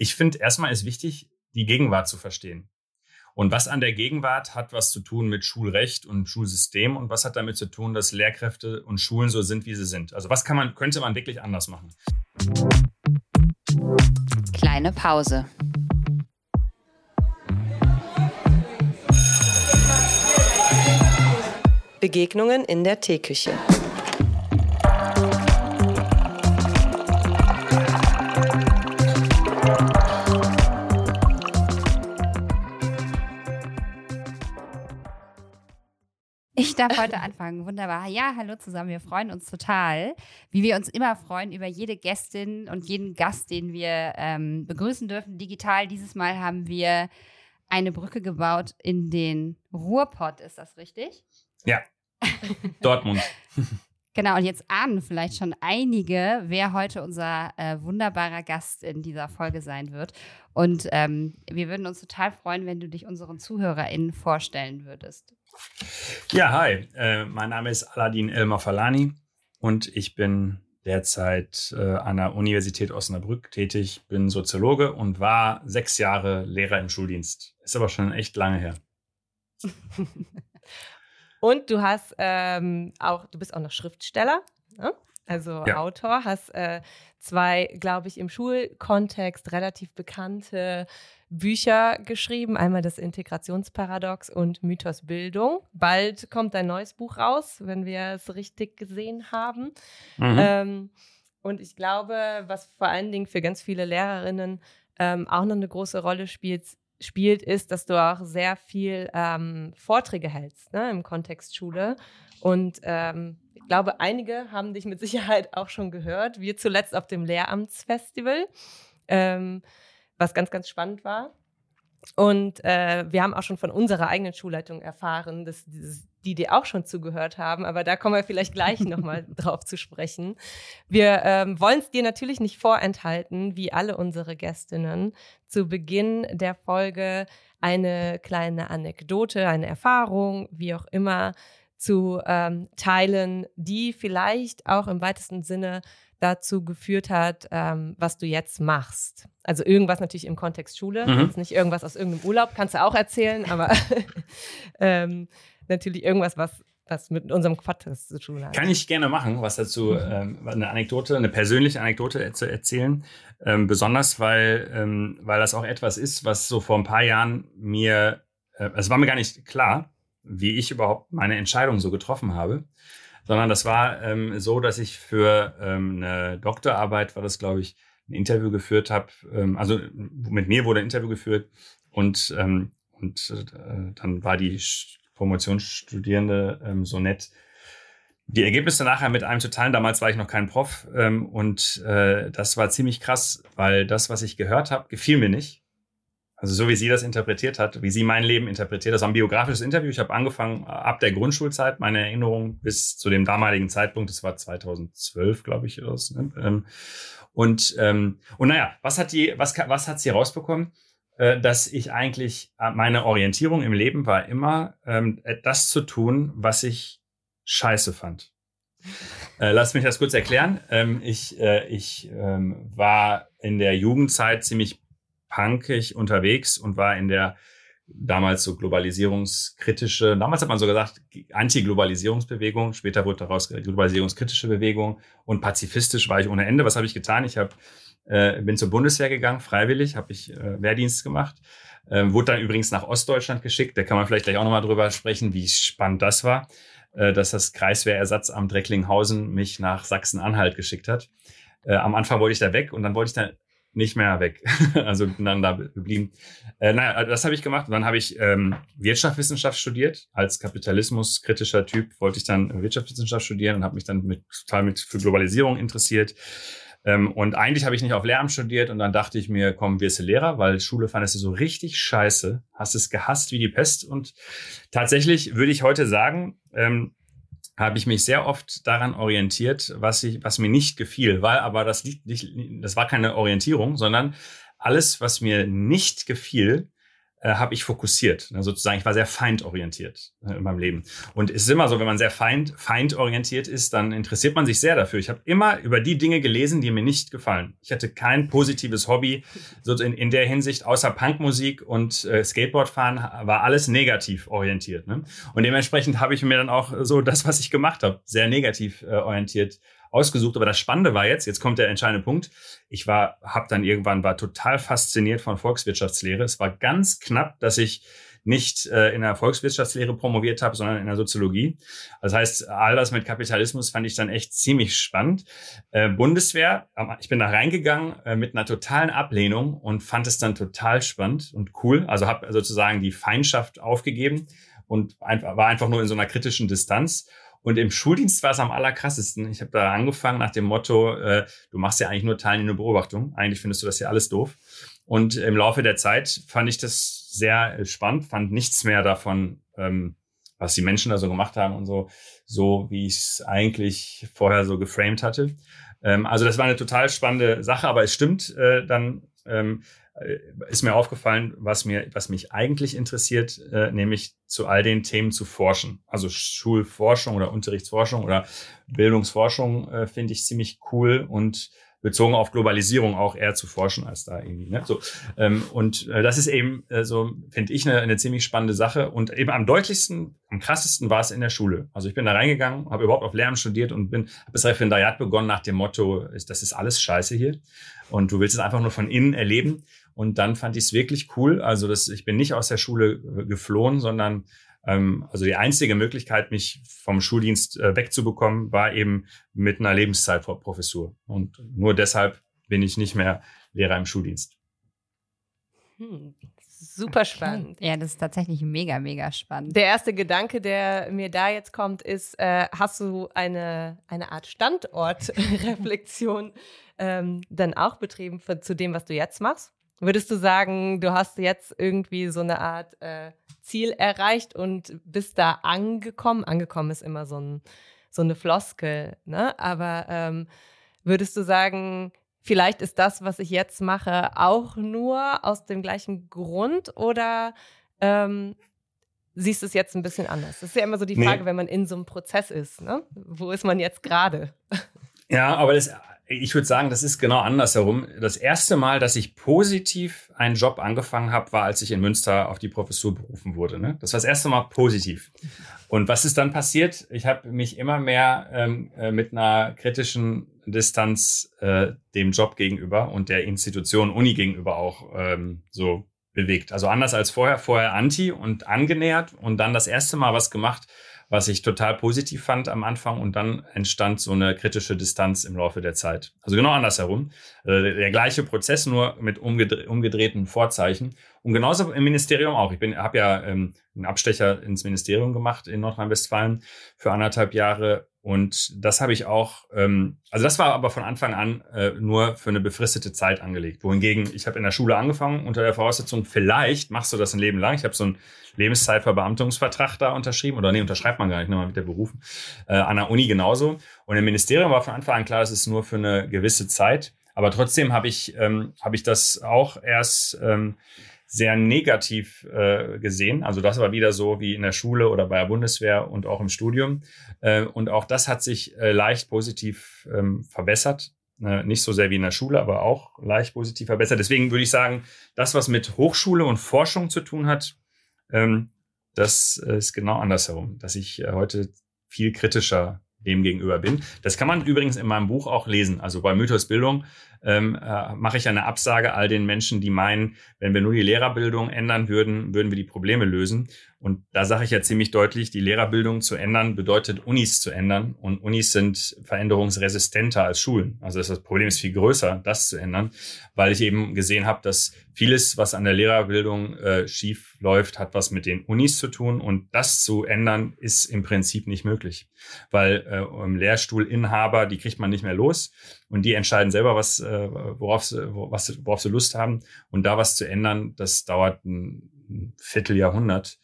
Ich finde, erstmal ist wichtig, die Gegenwart zu verstehen. Und was an der Gegenwart hat was zu tun mit Schulrecht und Schulsystem und was hat damit zu tun, dass Lehrkräfte und Schulen so sind, wie sie sind? Also was kann man, könnte man wirklich anders machen? Kleine Pause. Begegnungen in der Teeküche. Darf heute anfangen. Wunderbar. Ja, hallo zusammen. Wir freuen uns total, wie wir uns immer freuen über jede Gästin und jeden Gast, den wir ähm, begrüßen dürfen. Digital. Dieses Mal haben wir eine Brücke gebaut in den Ruhrpott. Ist das richtig? Ja. Dortmund. Genau, und jetzt ahnen vielleicht schon einige, wer heute unser äh, wunderbarer Gast in dieser Folge sein wird. Und ähm, wir würden uns total freuen, wenn du dich unseren ZuhörerInnen vorstellen würdest. Ja, hi. Äh, mein Name ist Aladin Elmar Falani und ich bin derzeit äh, an der Universität Osnabrück tätig, bin Soziologe und war sechs Jahre Lehrer im Schuldienst. Ist aber schon echt lange her. Und du hast ähm, auch, du bist auch noch Schriftsteller, ne? Also ja. Autor, hast äh, zwei, glaube ich, im Schulkontext relativ bekannte Bücher geschrieben. Einmal das Integrationsparadox und Mythos Bildung. Bald kommt ein neues Buch raus, wenn wir es richtig gesehen haben. Mhm. Ähm, und ich glaube, was vor allen Dingen für ganz viele Lehrerinnen ähm, auch noch eine große Rolle spielt, spielt, ist, dass du auch sehr viel ähm, Vorträge hältst ne, im Kontext Schule. Und ähm, ich glaube, einige haben dich mit Sicherheit auch schon gehört. Wir zuletzt auf dem Lehramtsfestival, ähm, was ganz, ganz spannend war. Und äh, wir haben auch schon von unserer eigenen Schulleitung erfahren, dass dieses, die dir auch schon zugehört haben, aber da kommen wir vielleicht gleich nochmal drauf zu sprechen. Wir ähm, wollen es dir natürlich nicht vorenthalten, wie alle unsere Gästinnen, zu Beginn der Folge eine kleine Anekdote, eine Erfahrung, wie auch immer, zu ähm, teilen, die vielleicht auch im weitesten Sinne dazu geführt hat, ähm, was du jetzt machst. Also irgendwas natürlich im Kontext Schule, mhm. jetzt nicht irgendwas aus irgendeinem Urlaub, kannst du auch erzählen, aber ähm, natürlich irgendwas, was was mit unserem Podcast zu tun hat. Kann ich gerne machen, was dazu, mhm. ähm, eine Anekdote, eine persönliche Anekdote zu erzählen. Ähm, besonders, weil, ähm, weil das auch etwas ist, was so vor ein paar Jahren mir, äh, es war mir gar nicht klar, wie ich überhaupt meine Entscheidung so getroffen habe sondern das war ähm, so, dass ich für ähm, eine Doktorarbeit, war das glaube ich, ein Interview geführt habe. Ähm, also mit mir wurde ein Interview geführt und, und äh, dann war die Promotionsstudierende ähm, so nett, die Ergebnisse nachher mit einem zu teilen. Damals war ich noch kein Prof ähm, und äh, das war ziemlich krass, weil das, was ich gehört habe, gefiel mir nicht. Also so wie sie das interpretiert hat, wie sie mein Leben interpretiert. Das war ein biografisches Interview. Ich habe angefangen äh, ab der Grundschulzeit, meine Erinnerung bis zu dem damaligen Zeitpunkt, das war 2012, glaube ich. Oder so, ne? Ähm, und, ähm, und naja, was hat die, was, was hat sie rausbekommen? Äh, dass ich eigentlich, äh, meine Orientierung im Leben war immer, ähm, das zu tun, was ich scheiße fand. Äh, lass mich das kurz erklären. Ähm, ich äh, ich ähm, war in der Jugendzeit ziemlich punkig unterwegs und war in der damals so globalisierungskritische, damals hat man so gesagt, Anti-Globalisierungsbewegung, später wurde daraus globalisierungskritische Bewegung und pazifistisch war ich ohne Ende. Was habe ich getan? Ich habe äh, bin zur Bundeswehr gegangen, freiwillig, habe ich äh, Wehrdienst gemacht, äh, wurde dann übrigens nach Ostdeutschland geschickt. Da kann man vielleicht gleich auch nochmal drüber sprechen, wie spannend das war, äh, dass das Kreiswehrersatzamt Recklinghausen mich nach Sachsen-Anhalt geschickt hat. Äh, am Anfang wollte ich da weg und dann wollte ich da nicht mehr weg. also da geblieben. Äh, naja, also das habe ich gemacht. Dann habe ich ähm, Wirtschaftswissenschaft studiert. Als kapitalismuskritischer Typ wollte ich dann Wirtschaftswissenschaft studieren und habe mich dann mit, total mit für Globalisierung interessiert. Ähm, und eigentlich habe ich nicht auf Lehramt studiert und dann dachte ich mir, komm, wirst du Lehrer, weil Schule fandest du so richtig scheiße, hast es gehasst wie die Pest. Und tatsächlich würde ich heute sagen, ähm, habe ich mich sehr oft daran orientiert, was ich, was mir nicht gefiel, weil aber das liegt nicht, das war keine Orientierung, sondern alles, was mir nicht gefiel, äh, habe ich fokussiert. Ne, sozusagen, ich war sehr feindorientiert äh, in meinem Leben. Und es ist immer so, wenn man sehr feind, feindorientiert ist, dann interessiert man sich sehr dafür. Ich habe immer über die Dinge gelesen, die mir nicht gefallen. Ich hatte kein positives Hobby so in, in der Hinsicht, außer Punkmusik und äh, Skateboardfahren war alles negativ orientiert. Ne? Und dementsprechend habe ich mir dann auch so das, was ich gemacht habe, sehr negativ äh, orientiert ausgesucht. Aber das Spannende war jetzt, jetzt kommt der entscheidende Punkt. Ich war, habe dann irgendwann war total fasziniert von Volkswirtschaftslehre. Es war ganz knapp, dass ich nicht äh, in der Volkswirtschaftslehre promoviert habe, sondern in der Soziologie. Das heißt, all das mit Kapitalismus fand ich dann echt ziemlich spannend. Äh, Bundeswehr, ich bin da reingegangen äh, mit einer totalen Ablehnung und fand es dann total spannend und cool. Also habe sozusagen die Feindschaft aufgegeben und einfach, war einfach nur in so einer kritischen Distanz und im Schuldienst war es am allerkrassesten. Ich habe da angefangen nach dem Motto, äh, du machst ja eigentlich nur teilnehmende Beobachtung. Eigentlich findest du das ja alles doof. Und im Laufe der Zeit fand ich das sehr spannend, fand nichts mehr davon, ähm, was die Menschen da so gemacht haben und so, so wie ich es eigentlich vorher so geframed hatte. Ähm, also das war eine total spannende Sache, aber es stimmt äh, dann, ähm, äh, ist mir aufgefallen, was mir, was mich eigentlich interessiert, äh, nämlich zu all den Themen zu forschen. Also Schulforschung oder Unterrichtsforschung oder Bildungsforschung äh, finde ich ziemlich cool und bezogen auf Globalisierung auch eher zu forschen als da irgendwie. Ne? So, ähm, und äh, das ist eben äh, so, finde ich, eine, eine ziemlich spannende Sache. Und eben am deutlichsten, am krassesten war es in der Schule. Also ich bin da reingegangen, habe überhaupt auf Lehramt studiert und bin habe das Referendariat begonnen nach dem Motto, ist, das ist alles scheiße hier. Und du willst es einfach nur von innen erleben. Und dann fand ich es wirklich cool. Also das, ich bin nicht aus der Schule geflohen, sondern ähm, also die einzige Möglichkeit, mich vom Schuldienst äh, wegzubekommen, war eben mit einer Lebenszeitprofessur. Und nur deshalb bin ich nicht mehr Lehrer im Schuldienst. Hm, super spannend. Ja, das ist tatsächlich mega, mega spannend. Der erste Gedanke, der mir da jetzt kommt, ist, äh, hast du eine, eine Art Standortreflexion ähm, dann auch betrieben für, zu dem, was du jetzt machst? Würdest du sagen, du hast jetzt irgendwie so eine Art äh, Ziel erreicht und bist da angekommen? Angekommen ist immer so, ein, so eine Floskel, ne? Aber ähm, würdest du sagen, vielleicht ist das, was ich jetzt mache, auch nur aus dem gleichen Grund oder ähm, siehst du es jetzt ein bisschen anders? Das ist ja immer so die Frage, nee. wenn man in so einem Prozess ist, ne? Wo ist man jetzt gerade? Ja, aber das ich würde sagen, das ist genau andersherum. Das erste Mal, dass ich positiv einen Job angefangen habe, war, als ich in Münster auf die Professur berufen wurde. Ne? Das war das erste Mal positiv. Und was ist dann passiert? Ich habe mich immer mehr ähm, äh, mit einer kritischen Distanz äh, dem Job gegenüber und der Institution Uni gegenüber auch ähm, so bewegt. Also anders als vorher, vorher anti und angenähert und dann das erste Mal was gemacht, was ich total positiv fand am Anfang und dann entstand so eine kritische Distanz im Laufe der Zeit. Also genau andersherum. Äh, der gleiche Prozess, nur mit umgedre umgedrehten Vorzeichen. Und genauso im Ministerium auch. Ich bin, habe ja ähm, einen Abstecher ins Ministerium gemacht in Nordrhein-Westfalen für anderthalb Jahre und das habe ich auch, ähm, also das war aber von Anfang an äh, nur für eine befristete Zeit angelegt. Wohingegen, ich habe in der Schule angefangen unter der Voraussetzung, vielleicht machst du das ein Leben lang. Ich habe so einen Lebenszeitverbeamtungsvertrag da unterschrieben, oder nee, unterschreibt man gar nicht, nochmal mit der Berufen. Äh, an der Uni genauso. Und im Ministerium war von Anfang an klar, das ist nur für eine gewisse Zeit. Aber trotzdem habe ich, ähm, hab ich das auch erst ähm, sehr negativ äh, gesehen. Also das war wieder so wie in der Schule oder bei der Bundeswehr und auch im Studium. Äh, und auch das hat sich äh, leicht positiv ähm, verbessert. Äh, nicht so sehr wie in der Schule, aber auch leicht positiv verbessert. Deswegen würde ich sagen, das, was mit Hochschule und Forschung zu tun hat, ähm, das ist genau andersherum, dass ich äh, heute viel kritischer dem gegenüber bin. Das kann man übrigens in meinem Buch auch lesen. Also bei Mythos Bildung ähm, äh, mache ich eine Absage all den Menschen, die meinen, wenn wir nur die Lehrerbildung ändern würden, würden wir die Probleme lösen. Und da sage ich ja ziemlich deutlich, die Lehrerbildung zu ändern bedeutet Unis zu ändern. Und Unis sind veränderungsresistenter als Schulen. Also das Problem ist viel größer, das zu ändern, weil ich eben gesehen habe, dass vieles, was an der Lehrerbildung äh, schief läuft, hat was mit den Unis zu tun. Und das zu ändern, ist im Prinzip nicht möglich. Weil äh, Lehrstuhlinhaber, die kriegt man nicht mehr los. Und die entscheiden selber, was, äh, worauf, sie, was, worauf sie Lust haben. Und da was zu ändern, das dauert ein Vierteljahrhundert.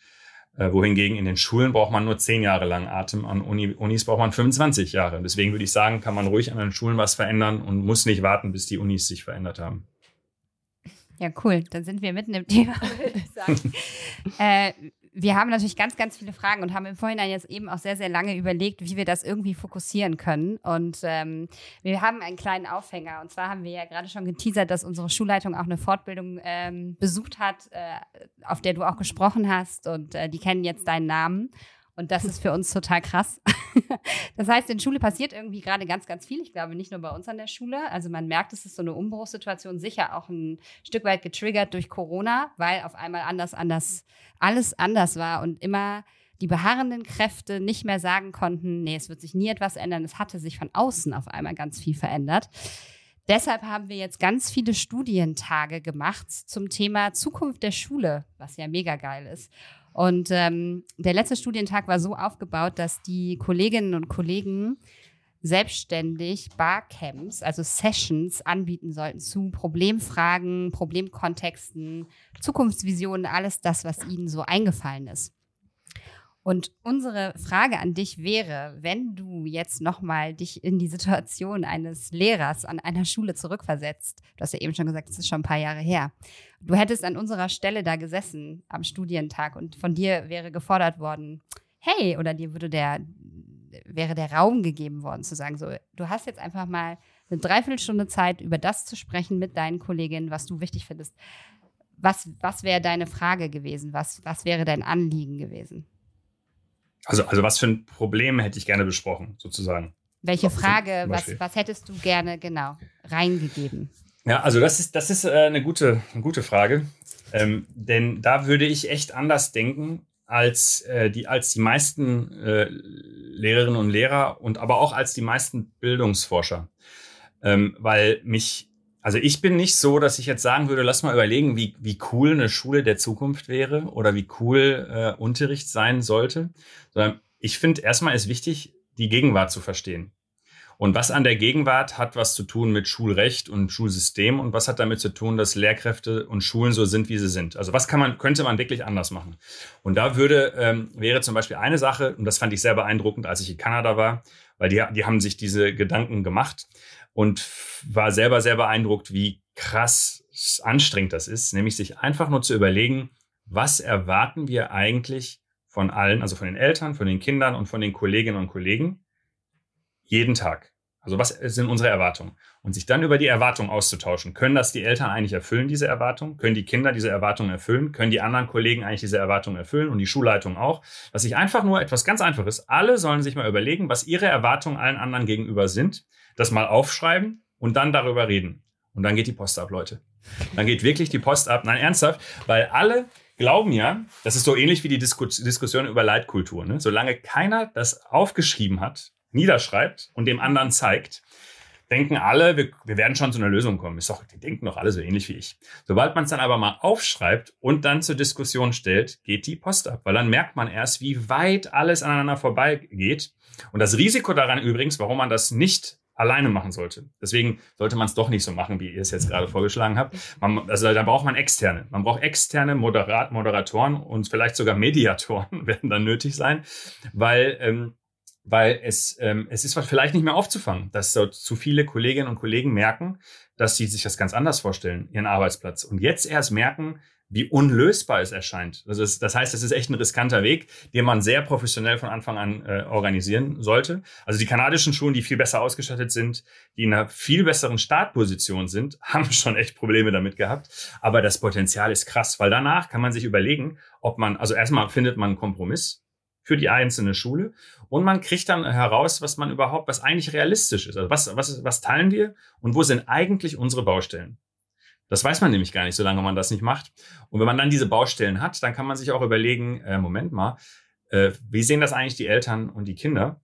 Äh, wohingegen in den Schulen braucht man nur zehn Jahre lang Atem, an Uni, Unis braucht man 25 Jahre. Deswegen würde ich sagen, kann man ruhig an den Schulen was verändern und muss nicht warten, bis die Unis sich verändert haben. Ja, cool. Dann sind wir mitten im Thema, würde ich sagen. äh, wir haben natürlich ganz, ganz viele Fragen und haben im Vorhinein jetzt eben auch sehr, sehr lange überlegt, wie wir das irgendwie fokussieren können. Und ähm, wir haben einen kleinen Aufhänger. Und zwar haben wir ja gerade schon geteasert, dass unsere Schulleitung auch eine Fortbildung ähm, besucht hat, äh, auf der du auch gesprochen hast. Und äh, die kennen jetzt deinen Namen. Und das ist für uns total krass. das heißt, in Schule passiert irgendwie gerade ganz, ganz viel. Ich glaube, nicht nur bei uns an der Schule. Also man merkt, es ist so eine Umbruchssituation, sicher auch ein Stück weit getriggert durch Corona, weil auf einmal anders, anders, alles anders war und immer die beharrenden Kräfte nicht mehr sagen konnten, nee, es wird sich nie etwas ändern. Es hatte sich von außen auf einmal ganz viel verändert. Deshalb haben wir jetzt ganz viele Studientage gemacht zum Thema Zukunft der Schule, was ja mega geil ist. Und ähm, der letzte Studientag war so aufgebaut, dass die Kolleginnen und Kollegen selbstständig Barcamps, also Sessions anbieten sollten zu Problemfragen, Problemkontexten, Zukunftsvisionen, alles das, was ihnen so eingefallen ist. Und unsere Frage an dich wäre, wenn du jetzt nochmal dich in die Situation eines Lehrers an einer Schule zurückversetzt, du hast ja eben schon gesagt, es ist schon ein paar Jahre her, du hättest an unserer Stelle da gesessen am Studientag und von dir wäre gefordert worden, hey, oder dir würde der, wäre der Raum gegeben worden zu sagen, so, du hast jetzt einfach mal eine Dreiviertelstunde Zeit, über das zu sprechen mit deinen Kolleginnen, was du wichtig findest. Was, was wäre deine Frage gewesen? Was, was wäre dein Anliegen gewesen? Also, also was für ein Problem hätte ich gerne besprochen, sozusagen? Welche Frage, was, was hättest du gerne genau reingegeben? Ja, also das ist, das ist äh, eine, gute, eine gute Frage. Ähm, denn da würde ich echt anders denken als, äh, die, als die meisten äh, Lehrerinnen und Lehrer und aber auch als die meisten Bildungsforscher. Ähm, weil mich also ich bin nicht so, dass ich jetzt sagen würde, lass mal überlegen, wie, wie cool eine Schule der Zukunft wäre oder wie cool äh, Unterricht sein sollte, sondern ich finde erstmal ist wichtig, die Gegenwart zu verstehen. Und was an der Gegenwart hat was zu tun mit Schulrecht und Schulsystem und was hat damit zu tun, dass Lehrkräfte und Schulen so sind, wie sie sind? Also was kann man, könnte man wirklich anders machen? Und da würde, ähm, wäre zum Beispiel eine Sache, und das fand ich sehr beeindruckend, als ich in Kanada war, weil die, die haben sich diese Gedanken gemacht und war selber sehr beeindruckt, wie krass anstrengend das ist, nämlich sich einfach nur zu überlegen, was erwarten wir eigentlich von allen, also von den Eltern, von den Kindern und von den Kolleginnen und Kollegen jeden Tag. Also was sind unsere Erwartungen? Und sich dann über die Erwartungen auszutauschen. Können das die Eltern eigentlich erfüllen, diese Erwartungen? Können die Kinder diese Erwartungen erfüllen? Können die anderen Kollegen eigentlich diese Erwartungen erfüllen und die Schulleitung auch? Dass sich einfach nur etwas ganz Einfaches, alle sollen sich mal überlegen, was ihre Erwartungen allen anderen gegenüber sind das mal aufschreiben und dann darüber reden. Und dann geht die Post ab, Leute. Dann geht wirklich die Post ab. Nein, ernsthaft, weil alle glauben ja, das ist so ähnlich wie die Disku Diskussion über Leitkultur. Ne? Solange keiner das aufgeschrieben hat, niederschreibt und dem anderen zeigt, denken alle, wir, wir werden schon zu einer Lösung kommen. Ist doch, die denken doch alle so ähnlich wie ich. Sobald man es dann aber mal aufschreibt und dann zur Diskussion stellt, geht die Post ab, weil dann merkt man erst, wie weit alles aneinander vorbeigeht. Und das Risiko daran übrigens, warum man das nicht alleine machen sollte. Deswegen sollte man es doch nicht so machen, wie ihr es jetzt gerade vorgeschlagen habt. Man, also da braucht man externe. Man braucht externe Moderat Moderatoren und vielleicht sogar Mediatoren werden dann nötig sein, weil ähm, weil es, ähm, es ist vielleicht nicht mehr aufzufangen, dass so zu viele Kolleginnen und Kollegen merken, dass sie sich das ganz anders vorstellen, ihren Arbeitsplatz. Und jetzt erst merken, wie unlösbar es erscheint. Also es, das heißt, es ist echt ein riskanter Weg, den man sehr professionell von Anfang an äh, organisieren sollte. Also die kanadischen Schulen, die viel besser ausgestattet sind, die in einer viel besseren Startposition sind, haben schon echt Probleme damit gehabt. Aber das Potenzial ist krass, weil danach kann man sich überlegen, ob man, also erstmal findet man einen Kompromiss für die einzelne Schule und man kriegt dann heraus, was man überhaupt, was eigentlich realistisch ist. Also was, was, was teilen wir und wo sind eigentlich unsere Baustellen? Das weiß man nämlich gar nicht, solange man das nicht macht. Und wenn man dann diese Baustellen hat, dann kann man sich auch überlegen, äh, Moment mal, äh, wie sehen das eigentlich die Eltern und die Kinder?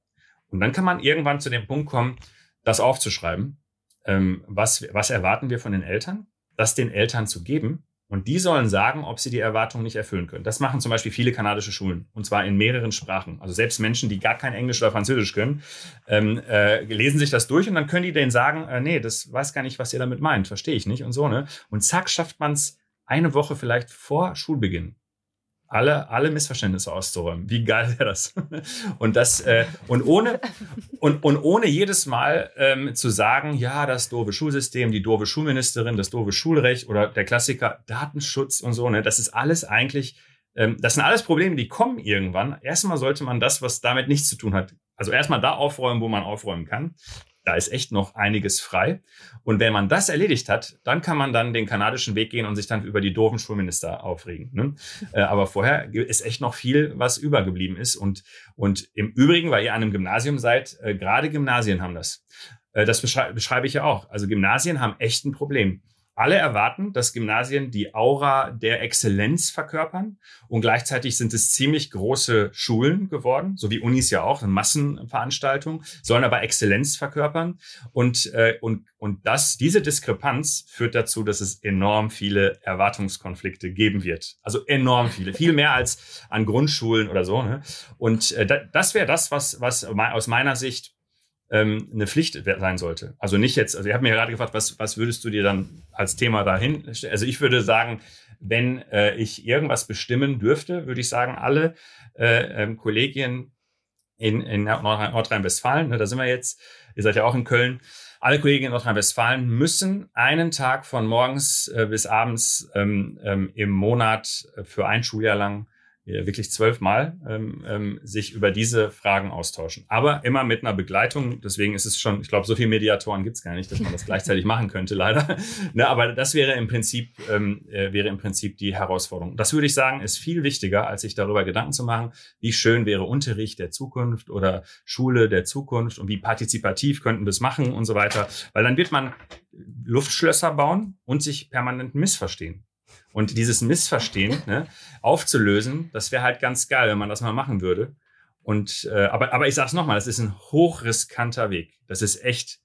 Und dann kann man irgendwann zu dem Punkt kommen, das aufzuschreiben. Ähm, was, was erwarten wir von den Eltern? Das den Eltern zu geben und die sollen sagen, ob sie die Erwartungen nicht erfüllen können. Das machen zum Beispiel viele kanadische Schulen. Und zwar in mehreren Sprachen. Also selbst Menschen, die gar kein Englisch oder Französisch können, ähm, äh, lesen sich das durch und dann können die denen sagen, äh, nee, das weiß gar nicht, was ihr damit meint. Verstehe ich nicht und so, ne? Und zack, schafft man es eine Woche vielleicht vor Schulbeginn. Alle, alle Missverständnisse auszuräumen. Wie geil wäre das? Und das, äh, und ohne, und, und ohne jedes Mal ähm, zu sagen, ja, das doofe Schulsystem, die doofe Schulministerin, das doofe Schulrecht oder der Klassiker Datenschutz und so, ne, das ist alles eigentlich, ähm, das sind alles Probleme, die kommen irgendwann. Erstmal sollte man das, was damit nichts zu tun hat, also erstmal da aufräumen, wo man aufräumen kann da ist echt noch einiges frei. Und wenn man das erledigt hat, dann kann man dann den kanadischen Weg gehen und sich dann über die doofen Schulminister aufregen. Ne? Äh, aber vorher ist echt noch viel, was übergeblieben ist. Und, und im Übrigen, weil ihr an einem Gymnasium seid, äh, gerade Gymnasien haben das. Äh, das beschreibe, beschreibe ich ja auch. Also Gymnasien haben echt ein Problem. Alle erwarten, dass Gymnasien die Aura der Exzellenz verkörpern und gleichzeitig sind es ziemlich große Schulen geworden, so wie Unis ja auch, eine Massenveranstaltung, sollen aber Exzellenz verkörpern und, äh, und, und das, diese Diskrepanz führt dazu, dass es enorm viele Erwartungskonflikte geben wird. Also enorm viele, viel mehr als an Grundschulen oder so. Ne? Und äh, das wäre das, was, was aus meiner Sicht ähm, eine Pflicht sein sollte. Also nicht jetzt, also ihr habt mir gerade gefragt, was, was würdest du dir dann als Thema dahin? Also ich würde sagen, wenn äh, ich irgendwas bestimmen dürfte, würde ich sagen, alle äh, ähm, Kollegien in, in Nordrhein-Westfalen, ne, da sind wir jetzt, ihr seid ja auch in Köln, alle Kolleginnen in Nordrhein-Westfalen müssen einen Tag von morgens äh, bis abends ähm, ähm, im Monat äh, für ein Schuljahr lang wirklich zwölfmal ähm, ähm, sich über diese Fragen austauschen. Aber immer mit einer Begleitung. Deswegen ist es schon, ich glaube, so viele Mediatoren gibt es gar nicht, dass man das gleichzeitig machen könnte, leider. ne, aber das wäre im Prinzip, ähm, äh, wäre im Prinzip die Herausforderung. Das würde ich sagen, ist viel wichtiger, als sich darüber Gedanken zu machen, wie schön wäre Unterricht der Zukunft oder Schule der Zukunft und wie partizipativ könnten wir es machen und so weiter. Weil dann wird man Luftschlösser bauen und sich permanent missverstehen. Und dieses Missverstehen ne, aufzulösen, das wäre halt ganz geil, wenn man das mal machen würde. Und äh, aber, aber ich sage es nochmal, das ist ein hochriskanter Weg. Das ist echt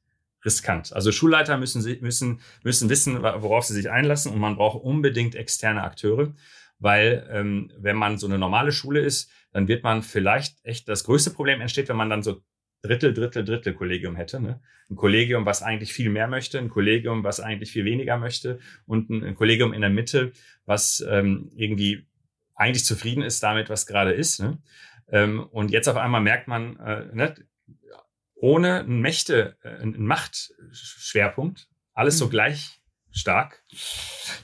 riskant. Also Schulleiter müssen, müssen, müssen wissen, worauf sie sich einlassen und man braucht unbedingt externe Akteure, weil ähm, wenn man so eine normale Schule ist, dann wird man vielleicht echt, das größte Problem entsteht, wenn man dann so Drittel, Drittel, Drittel Kollegium hätte. Ne? Ein Kollegium, was eigentlich viel mehr möchte, ein Kollegium, was eigentlich viel weniger möchte und ein, ein Kollegium in der Mitte, was ähm, irgendwie eigentlich zufrieden ist damit, was gerade ist. Ne? Ähm, und jetzt auf einmal merkt man, äh, ne, ohne ein Mächte, äh, ein Machtschwerpunkt, alles so mhm. gleich stark.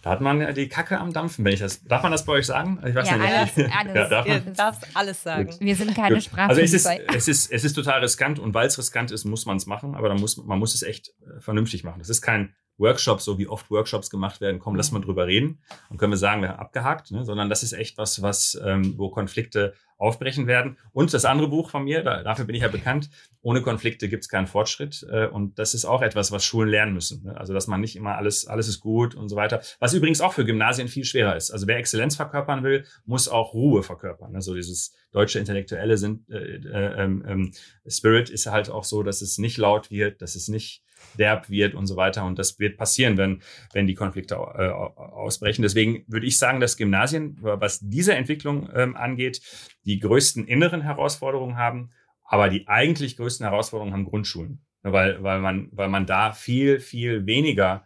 Da hat man die Kacke am Dampfen, wenn ich das. Darf man das bei euch sagen? Ich weiß ja, nicht. Alles, alles. Ja, darf man? Du darfst alles sagen. Gut. Wir sind keine Sprache. Also es ist, es ist, es ist total riskant und weil es riskant ist, muss man es machen, aber dann muss, man muss es echt äh, vernünftig machen. Das ist kein Workshop, so wie oft Workshops gemacht werden, komm, lass mal drüber reden und können wir sagen, wir haben abgehakt, ne? sondern das ist echt was, was, ähm, wo Konflikte aufbrechen werden. Und das andere Buch von mir, da, dafür bin ich ja bekannt, ohne Konflikte gibt es keinen Fortschritt. Äh, und das ist auch etwas, was Schulen lernen müssen. Ne? Also, dass man nicht immer alles, alles ist gut und so weiter. Was übrigens auch für Gymnasien viel schwerer ist. Also, wer Exzellenz verkörpern will, muss auch Ruhe verkörpern. Ne? So dieses deutsche intellektuelle sind, äh, äh, ähm, ähm, Spirit ist halt auch so, dass es nicht laut wird, dass es nicht derb wird und so weiter. Und das wird passieren, wenn, wenn die Konflikte äh, ausbrechen. Deswegen würde ich sagen, dass Gymnasien, was diese Entwicklung ähm, angeht, die größten inneren Herausforderungen haben, aber die eigentlich größten Herausforderungen haben Grundschulen. Weil, weil, man, weil man da viel, viel weniger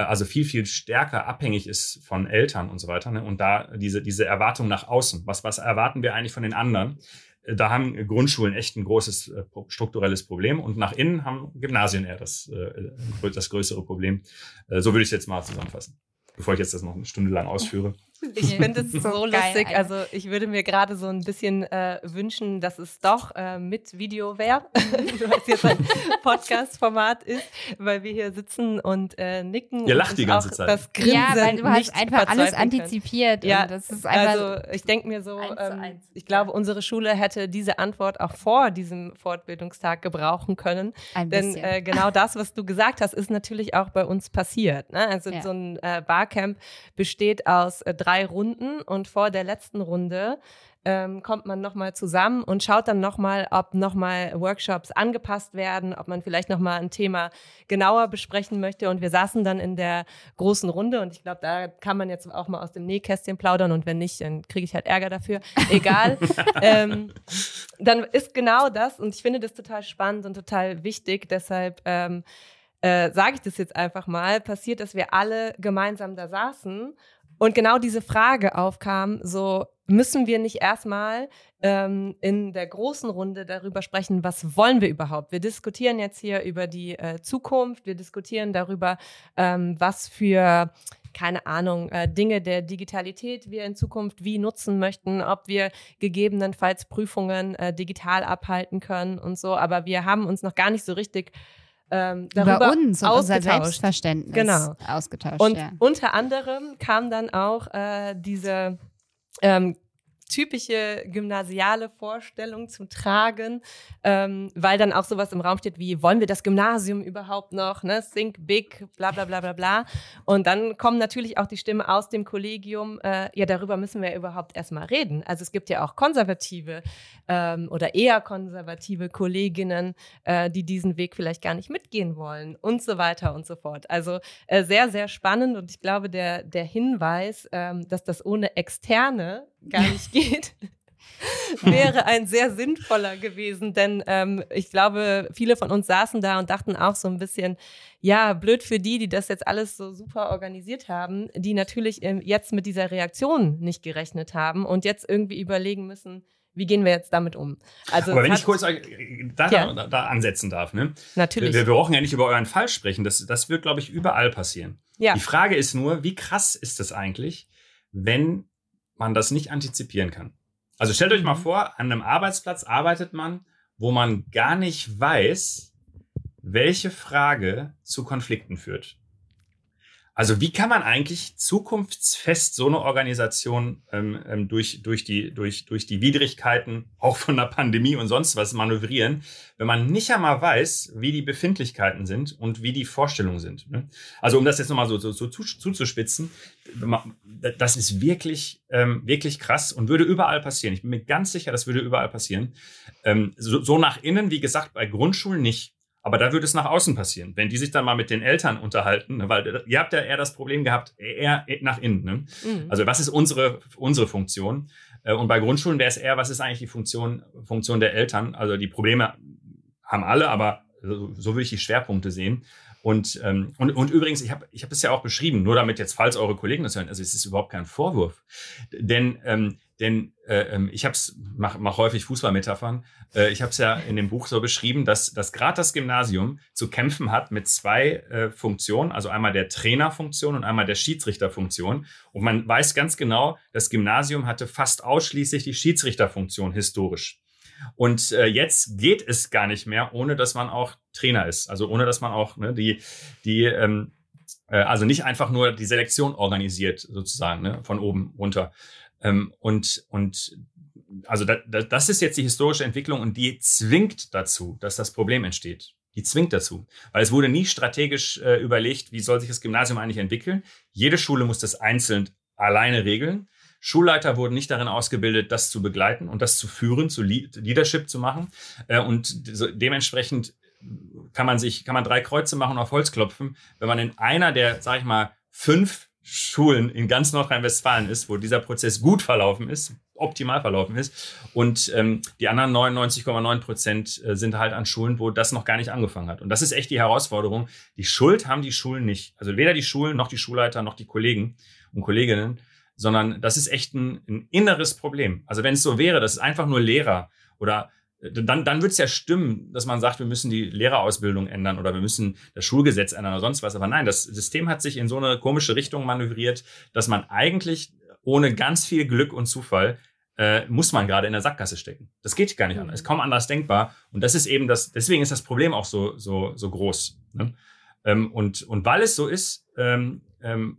äh, also viel, viel stärker abhängig ist von Eltern und so weiter. Ne? Und da diese, diese Erwartung nach außen. Was, was erwarten wir eigentlich von den anderen? Da haben Grundschulen echt ein großes äh, strukturelles Problem und nach innen haben Gymnasien eher das, äh, das größere Problem. Äh, so würde ich es jetzt mal zusammenfassen, bevor ich jetzt das noch eine Stunde lang ausführe. Ich finde es so lustig. Also ich würde mir gerade so ein bisschen äh, wünschen, dass es doch äh, mit Video wäre, was jetzt ein Podcast-Format ist, weil wir hier sitzen und äh, nicken. Ihr lacht die ganze Zeit. Das Grinsen ja, weil du hast einfach alles antizipiert. Ja, das ist einfach also ich denke mir so, ähm, ich glaube, unsere Schule hätte diese Antwort auch vor diesem Fortbildungstag gebrauchen können. Ein Denn äh, genau das, was du gesagt hast, ist natürlich auch bei uns passiert. Ne? Also ja. so ein äh, Barcamp besteht aus äh, drei drei Runden und vor der letzten Runde ähm, kommt man nochmal zusammen und schaut dann nochmal, ob nochmal Workshops angepasst werden, ob man vielleicht nochmal ein Thema genauer besprechen möchte. Und wir saßen dann in der großen Runde und ich glaube, da kann man jetzt auch mal aus dem Nähkästchen plaudern und wenn nicht, dann kriege ich halt Ärger dafür. Egal. ähm, dann ist genau das und ich finde das total spannend und total wichtig. Deshalb ähm, äh, sage ich das jetzt einfach mal, passiert, dass wir alle gemeinsam da saßen Und genau diese Frage aufkam, so müssen wir nicht erstmal ähm, in der großen Runde darüber sprechen, was wollen wir überhaupt? Wir diskutieren jetzt hier über die äh, Zukunft, wir diskutieren darüber, ähm, was für keine Ahnung, äh, Dinge der Digitalität wir in Zukunft wie nutzen möchten, ob wir gegebenenfalls Prüfungen äh, digital abhalten können und so. Aber wir haben uns noch gar nicht so richtig ähm, darüber Über uns und unser ausgetauscht. Selbstverständnis Genau. ausgetauscht. Und ja. unter anderem kam dann auch äh, diese ähm, typische gymnasiale Vorstellung zum Tragen, ähm, weil dann auch sowas im Raum steht wie, wollen wir das Gymnasium überhaupt noch, ne? Think big, bla bla bla bla bla. Und dann kommen natürlich auch die Stimmen aus dem Kollegium, äh, ja, darüber müssen wir überhaupt erstmal reden. Also es gibt ja auch konservative ähm, oder eher konservative Kolleginnen, äh, die diesen Weg vielleicht gar nicht mitgehen wollen und so weiter und so fort. Also äh, sehr, sehr spannend und ich glaube, der, der Hinweis, ähm, dass das ohne Externe gar nicht geht, wäre ein sehr sinnvoller gewesen, denn ähm, ich glaube, viele von uns saßen da und dachten auch so ein bisschen, ja, blöd für die, die das jetzt alles so super organisiert haben, die natürlich ähm, jetzt mit dieser Reaktion nicht gerechnet haben und jetzt irgendwie überlegen müssen, wie gehen wir jetzt damit um? Also Aber wenn ich kurz äh, da, Ja. da, da ansetzen darf, ne? natürlich, Wir, wir brauchen ja nicht über euren Fall sprechen. Das, das wird, glaube ich, überall passieren. ja, Die Frage ist nur, wie krass ist das eigentlich, wenn man das nicht antizipieren kann? Also stellt euch mal Mhm. vor, an einem Arbeitsplatz arbeitet man, wo man gar nicht weiß, welche Frage zu Konflikten führt. Also wie kann man eigentlich zukunftsfest so eine Organisation ähm, ähm, durch, durch, die, durch, durch die Widrigkeiten auch von der Pandemie und sonst was manövrieren, wenn man nicht einmal weiß, wie die Befindlichkeiten sind und wie die Vorstellungen sind. Ne? Also um das jetzt nochmal so, so, so zu, zuzuspitzen, das ist wirklich, ähm, wirklich krass und würde überall passieren. Ich bin mir ganz sicher, das würde überall passieren. Ähm, so, so nach innen, wie gesagt, bei Grundschulen nicht. Aber da würde es nach außen passieren, wenn die sich dann mal mit den Eltern unterhalten, ne, weil ihr habt ja eher das Problem gehabt, eher nach innen. Ne? Mhm. Also was ist unsere, unsere Funktion? Äh, Und bei Grundschulen wäre es eher, was ist eigentlich die Funktion, Funktion der Eltern? Also die Probleme haben alle, aber so, so würde ich die Schwerpunkte sehen. Und, ähm, und, und übrigens, ich habe ich hab es ja auch beschrieben, nur damit jetzt, falls eure Kollegen das hören, also es ist überhaupt kein Vorwurf. Denn, ähm, denn äh, ähm, ich habe es, mach, mach häufig Fußballmetaphern, äh, ich habe es ja in dem Buch so beschrieben, dass, dass gerade das Gymnasium zu kämpfen hat mit zwei äh, Funktionen, also einmal der Trainerfunktion und einmal der Schiedsrichterfunktion. Und man weiß ganz genau, das Gymnasium hatte fast ausschließlich die Schiedsrichterfunktion historisch. Und äh, jetzt geht es gar nicht mehr, ohne dass man auch Trainer ist. Also ohne dass man auch ne, die, die ähm, äh, also nicht einfach nur die Selektion organisiert, sozusagen, ne, von oben runter. Ähm, und, und also da, da, das ist jetzt die historische Entwicklung und die zwingt dazu, dass das Problem entsteht. Die zwingt dazu. Weil es wurde nie strategisch äh, überlegt, wie soll sich das Gymnasium eigentlich entwickeln. Jede Schule muss das einzeln alleine regeln. Schulleiter wurden nicht darin ausgebildet, das zu begleiten und das zu führen, zu Lead Leadership zu machen. Äh, und dementsprechend kann man sich, kann man drei Kreuze machen und auf Holz klopfen, wenn man in einer der, sag ich mal, fünf Schulen in ganz Nordrhein-Westfalen ist, wo dieser Prozess gut verlaufen ist, optimal verlaufen ist. Und ähm, die anderen 99,9 Prozent äh, sind halt an Schulen, wo das noch gar nicht angefangen hat. Und das ist echt die Herausforderung. Die Schuld haben die Schulen nicht. Also weder die Schulen noch die Schulleiter noch die Kollegen und Kolleginnen, sondern das ist echt ein, ein inneres Problem. Also wenn es so wäre, dass es einfach nur Lehrer oder dann, dann würde es ja stimmen, dass man sagt, wir müssen die Lehrerausbildung ändern oder wir müssen das Schulgesetz ändern oder sonst was. Aber nein, das System hat sich in so eine komische Richtung manövriert, dass man eigentlich ohne ganz viel Glück und Zufall äh, muss man gerade in der Sackgasse stecken. Das geht gar nicht Mhm. anders. Ist kaum anders denkbar. Und das ist eben das, deswegen ist das Problem auch so, so, so groß. Ne? Ähm, und, und weil es so ist, ähm, ähm,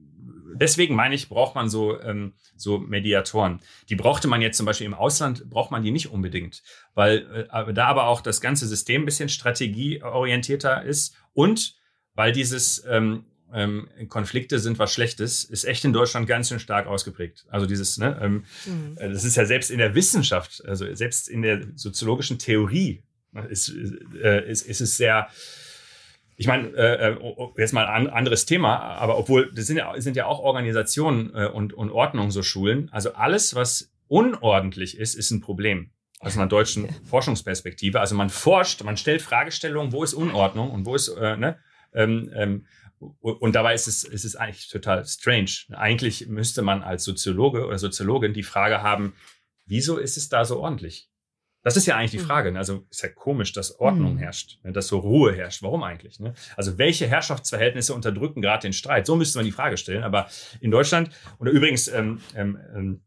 deswegen meine ich, braucht man so, ähm, so Mediatoren. Die brauchte man jetzt zum Beispiel im Ausland, braucht man die nicht unbedingt, weil äh, da aber auch das ganze System ein bisschen strategieorientierter ist und weil dieses ähm, ähm, Konflikte sind was Schlechtes, ist echt in Deutschland ganz schön stark ausgeprägt. Also dieses, ne, ähm, Mhm. äh, das ist ja selbst in der Wissenschaft, also selbst in der soziologischen Theorie ne, ist, äh, ist, ist es sehr, ich meine, äh, äh, jetzt mal ein anderes Thema, aber obwohl, das sind ja, sind ja auch Organisationen äh, und, und Ordnungen so Schulen. Also alles, was unordentlich ist, ist ein Problem aus einer deutschen Forschungsperspektive. Also man forscht, man stellt Fragestellungen, wo ist Unordnung und wo ist, äh, ne, ähm, ähm, und dabei ist es, ist es eigentlich total strange. Eigentlich müsste man als Soziologe oder Soziologin die Frage haben, wieso ist es da so ordentlich? Das ist ja eigentlich die mhm. Frage. Ne? Also ist ja komisch, dass Ordnung mhm. herrscht, ne? dass so Ruhe herrscht. Warum eigentlich? Ne? Also welche Herrschaftsverhältnisse unterdrücken gerade den Streit? So müsste man die Frage stellen. Aber in Deutschland, oder übrigens ähm, ähm, ähm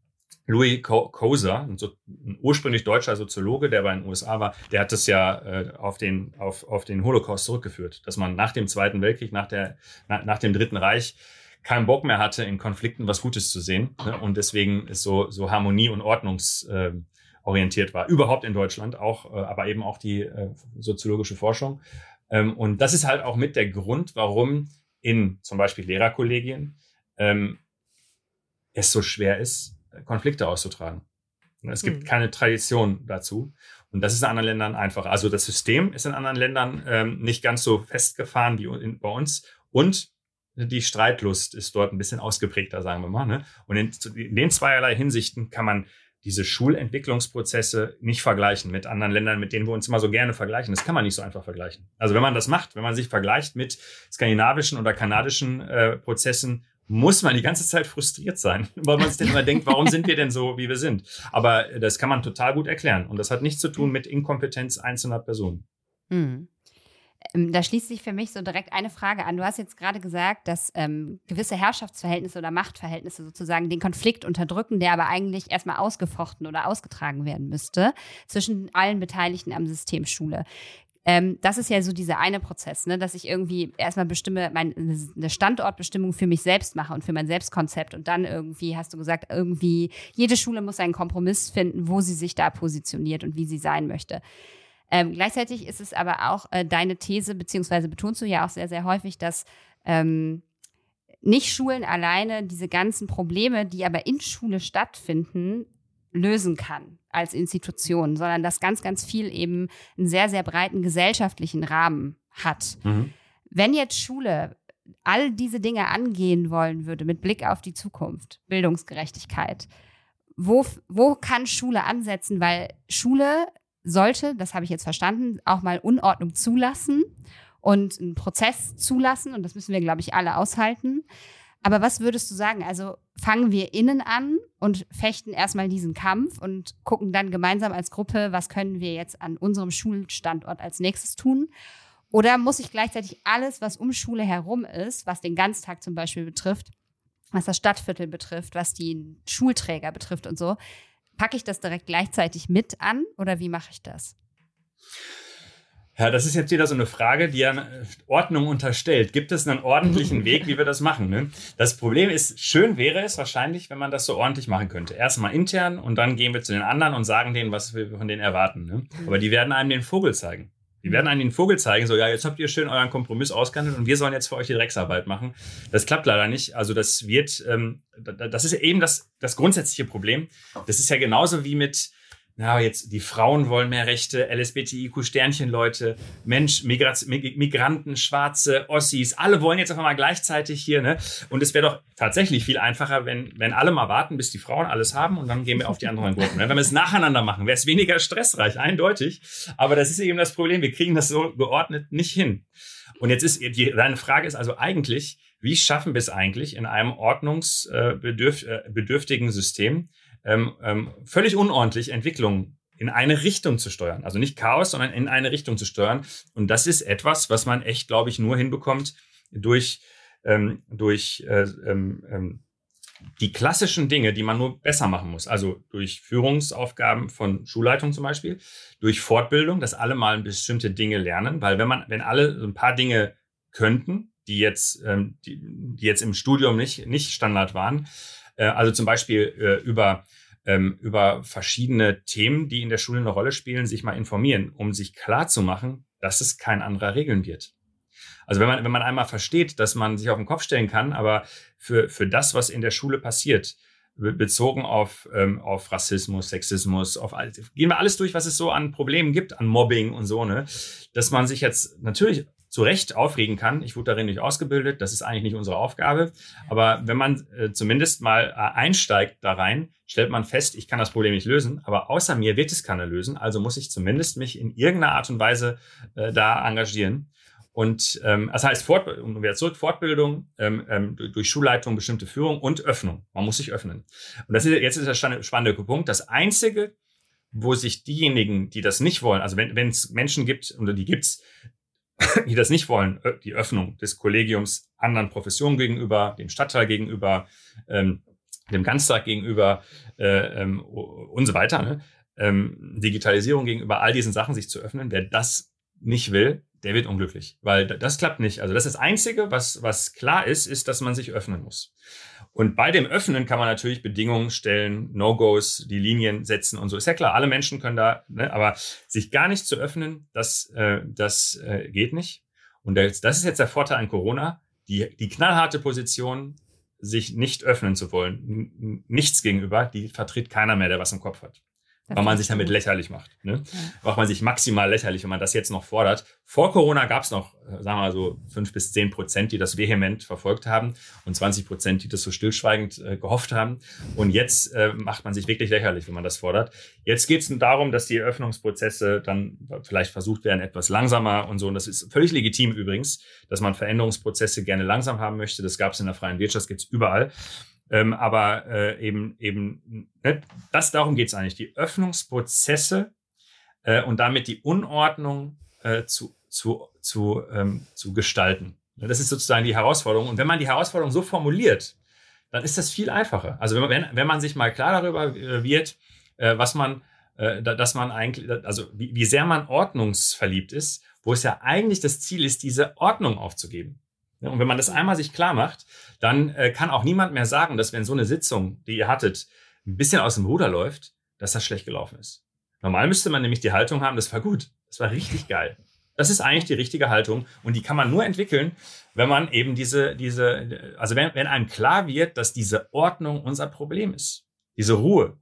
Louis Koser, ein, so, ein, ursprünglich deutscher Soziologe, der bei den USA war, der hat das ja äh, auf, den, auf, auf den Holocaust zurückgeführt, dass man nach dem Zweiten Weltkrieg, nach, der, na, nach dem Dritten Reich keinen Bock mehr hatte, in Konflikten was Gutes zu sehen. Ne? Und deswegen ist so, so Harmonie und ordnungsorientiert äh, war. Überhaupt in Deutschland auch, äh, aber eben auch die äh, soziologische Forschung. Ähm, und das ist halt auch mit der Grund, warum in zum Beispiel Lehrerkollegien ähm, es so schwer ist, Konflikte auszutragen. Es gibt mhm. keine Tradition dazu. Und das ist in anderen Ländern einfacher. Also das System ist in anderen Ländern ähm, nicht ganz so festgefahren wie bei uns. Und die Streitlust ist dort ein bisschen ausgeprägter, sagen wir mal. Ne? Und in, in den zweierlei Hinsichten kann man diese Schulentwicklungsprozesse nicht vergleichen mit anderen Ländern, mit denen wir uns immer so gerne vergleichen. Das kann man nicht so einfach vergleichen. Also wenn man das macht, wenn man sich vergleicht mit skandinavischen oder kanadischen äh, Prozessen, muss man die ganze Zeit frustriert sein, weil man sich dann immer denkt, warum sind wir denn so, wie wir sind? Aber das kann man total gut erklären. Und das hat nichts zu tun mit Inkompetenz einzelner Personen. Mhm. Da schließt sich für mich so direkt eine Frage an. Du hast jetzt gerade gesagt, dass ähm, gewisse Herrschaftsverhältnisse oder Machtverhältnisse sozusagen den Konflikt unterdrücken, der aber eigentlich erstmal ausgefochten oder ausgetragen werden müsste zwischen allen Beteiligten am System Schule. Ähm, das ist ja so dieser eine Prozess, ne, dass ich irgendwie erstmal bestimme, meine eine Standortbestimmung für mich selbst mache und für mein Selbstkonzept und dann irgendwie, hast du gesagt, irgendwie jede Schule muss einen Kompromiss finden, wo sie sich da positioniert und wie sie sein möchte. Ähm, gleichzeitig ist es aber auch äh, deine These, beziehungsweise betonst du ja auch sehr, sehr häufig, dass ähm, nicht Schulen alleine diese ganzen Probleme, die aber in Schule stattfinden, lösen kann als Institution, sondern dass ganz, ganz viel eben einen sehr, sehr breiten gesellschaftlichen Rahmen hat. Mhm. Wenn jetzt Schule all diese Dinge angehen wollen würde mit Blick auf die Zukunft, Bildungsgerechtigkeit, wo, wo kann Schule ansetzen? Weil Schule sollte, das habe ich jetzt verstanden, auch mal Unordnung zulassen und einen Prozess zulassen. Und das müssen wir, glaube ich, alle aushalten. Aber was würdest du sagen? Also fangen wir innen an und fechten erstmal diesen Kampf und gucken dann gemeinsam als Gruppe, was können wir jetzt an unserem Schulstandort als nächstes tun? Oder muss ich gleichzeitig alles, was um Schule herum ist, was den Ganztag zum Beispiel betrifft, was das Stadtviertel betrifft, was die Schulträger betrifft und so, packe ich das direkt gleichzeitig mit an oder wie mache ich das? Ja, das ist jetzt wieder so eine Frage, die ja Ordnung unterstellt. Gibt es einen ordentlichen Weg, wie wir das machen? Ne? Das Problem ist, schön wäre es wahrscheinlich, wenn man das so ordentlich machen könnte. Erstmal intern und dann gehen wir zu den anderen und sagen denen, was wir von denen erwarten. Ne? Aber die werden einem den Vogel zeigen. Die werden einem den Vogel zeigen, so, ja, jetzt habt ihr schön euren Kompromiss ausgehandelt und wir sollen jetzt für euch die Drecksarbeit machen. Das klappt leider nicht. Also das wird, ähm, das ist eben das, das grundsätzliche Problem. Das ist ja genauso wie mit, na, jetzt die Frauen wollen mehr Rechte, LSBTIQ-Sternchenleute, Mensch, Migrat Migranten, Schwarze, Ossis, alle wollen jetzt auf einmal gleichzeitig hier, ne? Und es wäre doch tatsächlich viel einfacher, wenn, wenn alle mal warten, bis die Frauen alles haben und dann gehen wir auf die anderen Gruppen. Ne? Wenn wir es nacheinander machen, wäre es weniger stressreich, eindeutig. Aber das ist eben das Problem, wir kriegen das so geordnet nicht hin. Und jetzt ist, deine Frage ist also eigentlich, wie schaffen wir es eigentlich in einem ordnungsbedürftigen äh, System, ähm, ähm, völlig unordentlich Entwicklungen in eine Richtung zu steuern. Also nicht Chaos, sondern in eine Richtung zu steuern. Und das ist etwas, was man echt, glaube ich, nur hinbekommt durch, ähm, durch äh, ähm, ähm, die klassischen Dinge, die man nur besser machen muss. Also durch Führungsaufgaben von Schulleitung zum Beispiel, durch Fortbildung, dass alle mal bestimmte Dinge lernen, weil wenn man, wenn alle so ein paar Dinge könnten, die jetzt, ähm, die, die jetzt im Studium nicht, nicht Standard waren, äh, also zum Beispiel äh, über ähm, über verschiedene Themen, die in der Schule eine Rolle spielen, sich mal informieren, um sich klar zu machen, dass es kein anderer regeln wird. Also wenn man, wenn man einmal versteht, dass man sich auf den Kopf stellen kann, aber für, für das, was in der Schule passiert, bezogen auf, ähm, auf Rassismus, Sexismus, auf gehen wir alles durch, was es so an Problemen gibt, an Mobbing und so, ne, dass man sich jetzt natürlich zu Recht aufregen kann. Ich wurde darin nicht ausgebildet, das ist eigentlich nicht unsere Aufgabe. Aber wenn man äh, zumindest mal äh, einsteigt da rein, stellt man fest, ich kann das Problem nicht lösen, aber außer mir wird es keiner lösen. Also muss ich zumindest mich in irgendeiner Art und Weise äh, da engagieren. Und ähm, das heißt, Fort, und wieder zurück, Fortbildung, ähm, ähm, durch Schulleitung, bestimmte Führung und Öffnung. Man muss sich öffnen. Und das ist jetzt ist der spannende Punkt. Das Einzige, wo sich diejenigen, die das nicht wollen, also wenn es Menschen gibt, oder die gibt's, die das nicht wollen, die Öffnung des Kollegiums anderen Professionen gegenüber, dem Stadtteil gegenüber, ähm, dem Ganztag gegenüber äh, ähm, und so weiter, ne? ähm, Digitalisierung gegenüber all diesen Sachen sich zu öffnen, wer das nicht will, der wird unglücklich, weil das klappt nicht. Also das ist das Einzige, was, was klar ist, ist, dass man sich öffnen muss. Und bei dem Öffnen kann man natürlich Bedingungen stellen, No-Gos, die Linien setzen und so. Ist ja klar, alle Menschen können da, ne, aber sich gar nicht zu öffnen, das, äh, das äh, geht nicht. Und das, das ist jetzt der Vorteil an Corona. Die, die knallharte Position, sich nicht öffnen zu wollen, nichts gegenüber, die vertritt keiner mehr, der was im Kopf hat. Das weil man sich damit lächerlich macht. Ne? Ja. Macht man sich maximal lächerlich, wenn man das jetzt noch fordert. Vor Corona gab es noch, äh, sagen wir mal so, fünf bis zehn Prozent, die das vehement verfolgt haben und 20 Prozent, die das so stillschweigend äh, gehofft haben. Und jetzt äh, macht man sich wirklich lächerlich, wenn man das fordert. Jetzt geht es darum, dass die Eröffnungsprozesse dann vielleicht versucht werden, etwas langsamer und so. Und das ist völlig legitim übrigens, dass man Veränderungsprozesse gerne langsam haben möchte. Das gab es in der freien Wirtschaft, gibt's überall. Ähm, aber äh, eben, eben, ne, das darum geht es eigentlich, die Öffnungsprozesse äh, und damit die Unordnung äh, zu, zu, zu, ähm, zu gestalten. Das ist sozusagen die Herausforderung. Und wenn man die Herausforderung so formuliert, dann ist das viel einfacher. Also wenn, wenn, wenn man sich mal klar darüber äh, wird, äh, was man, äh, dass man eigentlich, also wie, wie sehr man ordnungsverliebt ist, wo es ja eigentlich das Ziel ist, diese Ordnung aufzugeben. Und wenn man das einmal sich klar macht, dann äh, kann auch niemand mehr sagen, dass wenn so eine Sitzung, die ihr hattet, ein bisschen aus dem Ruder läuft, dass das schlecht gelaufen ist. Normal müsste man nämlich die Haltung haben, das war gut, das war richtig geil. Das ist eigentlich die richtige Haltung und die kann man nur entwickeln, wenn man eben diese, diese, also wenn, wenn einem klar wird, dass diese Ordnung unser Problem ist. Diese Ruhe,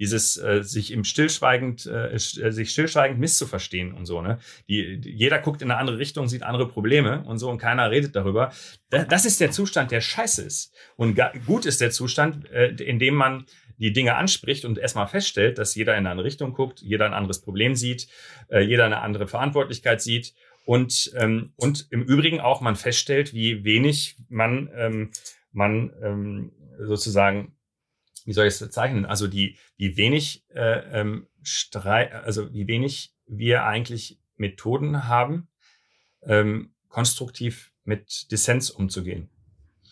dieses äh, sich im stillschweigend äh, äh, sich stillschweigend misszuverstehen und so ne? Die, jeder guckt in eine andere Richtung sieht andere Probleme und so und keiner redet darüber. Da, das ist der Zustand der scheiße ist. Und gut ist der Zustand äh, in dem man die Dinge anspricht und erstmal feststellt dass jeder in eine andere Richtung guckt jeder ein anderes Problem sieht äh, jeder eine andere Verantwortlichkeit sieht und ähm, und im Übrigen auch man feststellt wie wenig man ähm, man ähm, sozusagen wie soll ich es bezeichnen? Also die, wie wenig äh, ähm, Streit, also wie wenig wir eigentlich Methoden haben, ähm, konstruktiv mit Dissens umzugehen.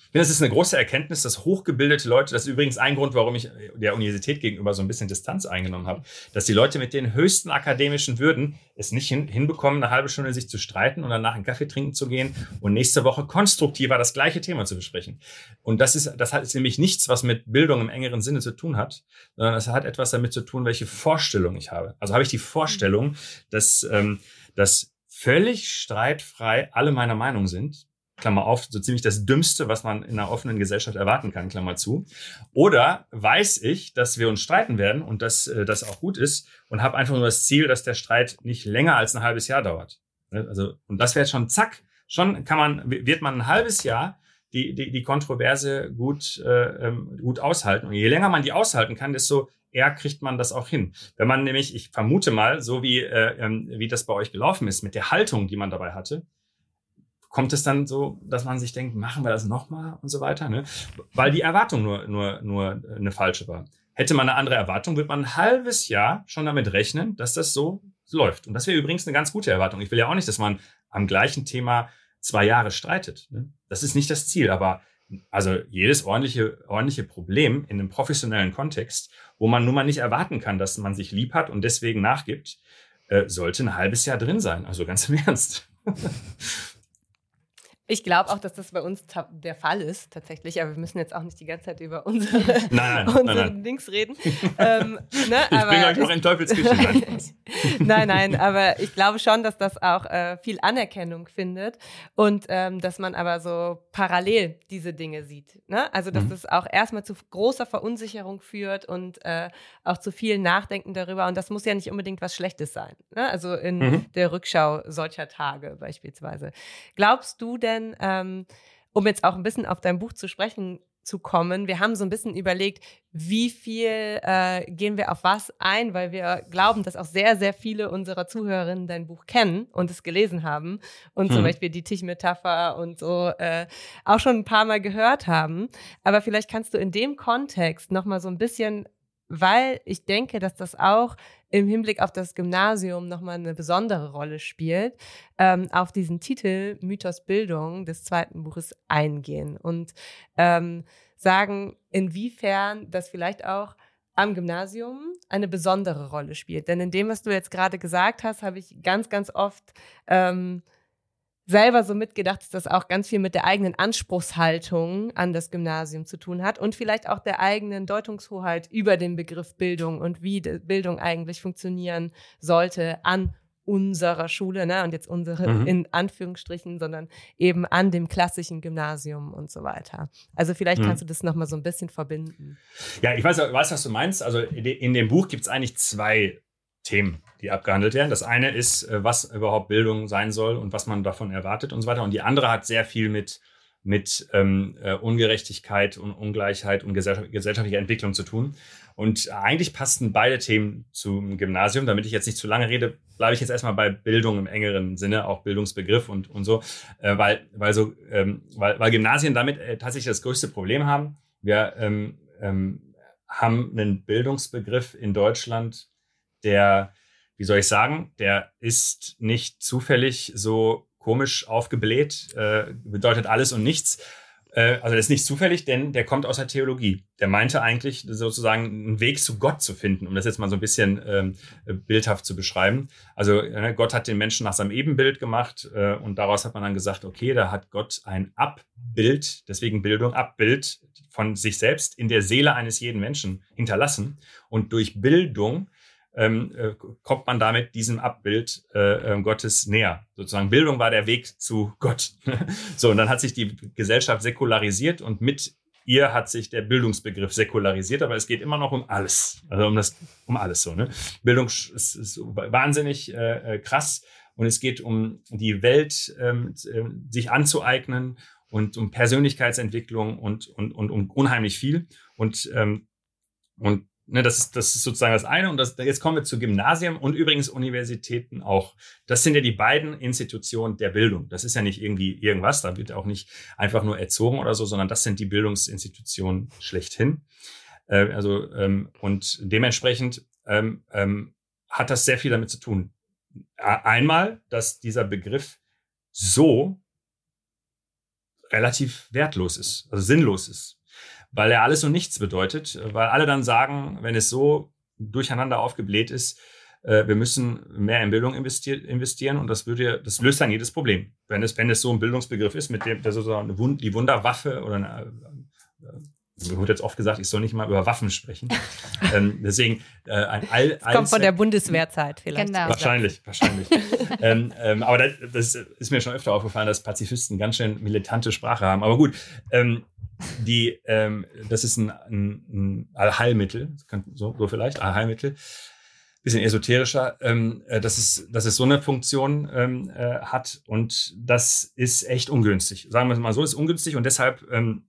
Ich finde, das ist eine große Erkenntnis, dass hochgebildete Leute, das ist übrigens ein Grund, warum ich der Universität gegenüber so ein bisschen Distanz eingenommen habe, dass die Leute mit den höchsten akademischen Würden es nicht hin, hinbekommen, eine halbe Stunde sich zu streiten und danach einen Kaffee trinken zu gehen und nächste Woche konstruktiver das gleiche Thema zu besprechen. Und das ist, das hat nämlich nichts, was mit Bildung im engeren Sinne zu tun hat, sondern es hat etwas damit zu tun, welche Vorstellung ich habe. Also habe ich die Vorstellung, dass, ähm, dass völlig streitfrei alle meiner Meinung sind, Klammer auf, so ziemlich das Dümmste, was man in einer offenen Gesellschaft erwarten kann, Klammer zu. Oder weiß ich, dass wir uns streiten werden und dass äh, das auch gut ist und habe einfach nur das Ziel, dass der Streit nicht länger als ein halbes Jahr dauert. Ne, also, und das wäre schon zack, schon kann man, wird man ein halbes Jahr die, die, die Kontroverse gut, äh, ähm, gut aushalten. Und je länger man die aushalten kann, desto eher kriegt man das auch hin. Wenn man nämlich, ich vermute mal, so wie, äh, ähm, wie das bei euch gelaufen ist, mit der Haltung, die man dabei hatte, kommt es dann so, dass man sich denkt, machen wir das nochmal und so weiter, ne? Weil die Erwartung nur, nur, nur eine falsche war. Hätte man eine andere Erwartung, wird man ein halbes Jahr schon damit rechnen, dass das so läuft. Und das wäre übrigens eine ganz gute Erwartung. Ich will ja auch nicht, dass man am gleichen Thema zwei Jahre streitet. Ne? Das ist nicht das Ziel, aber also jedes ordentliche, ordentliche Problem in einem professionellen Kontext, wo man nun mal nicht erwarten kann, dass man sich lieb hat und deswegen nachgibt, äh, sollte ein halbes Jahr drin sein. Also ganz im Ernst. Ich glaube auch, dass das bei uns der Fall ist, tatsächlich. Aber wir müssen jetzt auch nicht die ganze Zeit über unsere, nein, nein, unsere nein. Dings reden. ähm, ne, ich bringe euch noch in Teufelsküche. nein, nein, aber ich glaube schon, dass das auch äh, viel Anerkennung findet und ähm, dass man aber so parallel diese Dinge sieht. Ne? Also, dass mhm. das auch erstmal zu großer Verunsicherung führt und äh, auch zu viel Nachdenken darüber. Und das muss ja nicht unbedingt was Schlechtes sein. Ne? Also in mhm. der Rückschau solcher Tage beispielsweise. Glaubst du denn, ähm, um jetzt auch ein bisschen auf dein Buch zu sprechen zu kommen. Wir haben so ein bisschen überlegt, wie viel äh, gehen wir auf was ein, weil wir glauben, dass auch sehr, sehr viele unserer Zuhörerinnen dein Buch kennen und es gelesen haben und hm. zum Beispiel die Tischmetapher und so äh, auch schon ein paar Mal gehört haben. Aber vielleicht kannst du in dem Kontext nochmal so ein bisschen weil ich denke, dass das auch im Hinblick auf das Gymnasium nochmal eine besondere Rolle spielt, ähm, auf diesen Titel Mythos Bildung des zweiten Buches eingehen und ähm, sagen, inwiefern das vielleicht auch am Gymnasium eine besondere Rolle spielt. Denn in dem, was du jetzt gerade gesagt hast, habe ich ganz, ganz oft ähm, selber so mitgedacht, dass das auch ganz viel mit der eigenen Anspruchshaltung an das Gymnasium zu tun hat und vielleicht auch der eigenen Deutungshoheit über den Begriff Bildung und wie Bildung eigentlich funktionieren sollte an unserer Schule, ne, und jetzt unsere mhm. in Anführungsstrichen, sondern eben an dem klassischen Gymnasium und so weiter. Also vielleicht mhm. kannst du das nochmal so ein bisschen verbinden. Ja, ich weiß, weiß, was du meinst. Also in dem Buch gibt es eigentlich zwei Themen, die abgehandelt werden. Das eine ist, äh, was überhaupt Bildung sein soll und was man davon erwartet und so weiter. Und die andere hat sehr viel mit, mit ähm, äh, Ungerechtigkeit und Ungleichheit und gesellschaftlicher Entwicklung zu tun. Und eigentlich passten beide Themen zum Gymnasium. Damit ich jetzt nicht zu lange rede, bleibe ich jetzt erstmal bei Bildung im engeren Sinne, auch Bildungsbegriff und, und so, äh, weil, weil, so ähm, weil, weil Gymnasien damit äh, tatsächlich das größte Problem haben. Wir ähm, ähm, haben einen Bildungsbegriff in Deutschland, der, wie soll ich sagen, der ist nicht zufällig so komisch aufgebläht, äh, bedeutet alles und nichts. Äh, also das ist nicht zufällig, denn der kommt aus der Theologie. Der meinte eigentlich sozusagen einen Weg zu Gott zu finden, um das jetzt mal so ein bisschen ähm, bildhaft zu beschreiben. Also äh, Gott hat den Menschen nach seinem Ebenbild gemacht äh, und daraus hat man dann gesagt, okay, da hat Gott ein Abbild, deswegen Bildung, Abbild von sich selbst in der Seele eines jeden Menschen hinterlassen. Und durch Bildung ähm, äh, kommt man damit diesem Abbild äh, äh, Gottes näher. Sozusagen Bildung war der Weg zu Gott. so, und dann hat sich die Gesellschaft säkularisiert und mit ihr hat sich der Bildungsbegriff säkularisiert, aber es geht immer noch um alles. Also um das, um alles so. Ne? Bildung ist, ist wahnsinnig äh, äh, krass und es geht um die Welt ähm, äh, sich anzueignen und um Persönlichkeitsentwicklung und, und, und um unheimlich viel. Und, ähm, und Ne, das, ist, das ist sozusagen das eine. Und das, jetzt kommen wir zu Gymnasien und übrigens Universitäten auch. Das sind ja die beiden Institutionen der Bildung. Das ist ja nicht irgendwie irgendwas, da wird auch nicht einfach nur erzogen oder so, sondern das sind die Bildungsinstitutionen schlechthin. Äh, also, ähm, und dementsprechend ähm, ähm, hat das sehr viel damit zu tun. Einmal, dass dieser Begriff so relativ wertlos ist, also sinnlos ist weil er alles und nichts bedeutet, weil alle dann sagen, wenn es so durcheinander aufgebläht ist, äh, wir müssen mehr in Bildung investieren und das würde, das löst dann jedes Problem. Wenn es, wenn es so ein Bildungsbegriff ist, mit dem der sozusagen die Wunderwaffe oder eine, mir wurde jetzt oft gesagt, ich soll nicht mal über Waffen sprechen. ähm, deswegen äh, ein all, das kommt von der Bundeswehrzeit vielleicht. Genau. Wahrscheinlich, wahrscheinlich. ähm, ähm, aber das, das, ist mir schon öfter aufgefallen, dass Pazifisten ganz schön militante Sprache haben. Aber gut, ähm, die, ähm, das ist ein, ein, ein Allheilmittel, so, so vielleicht, Allheilmittel, bisschen esoterischer, ähm, äh, dass, es, dass es so eine Funktion ähm, äh, hat und das ist echt ungünstig. Sagen wir es mal so, ist ungünstig und deshalb, ähm,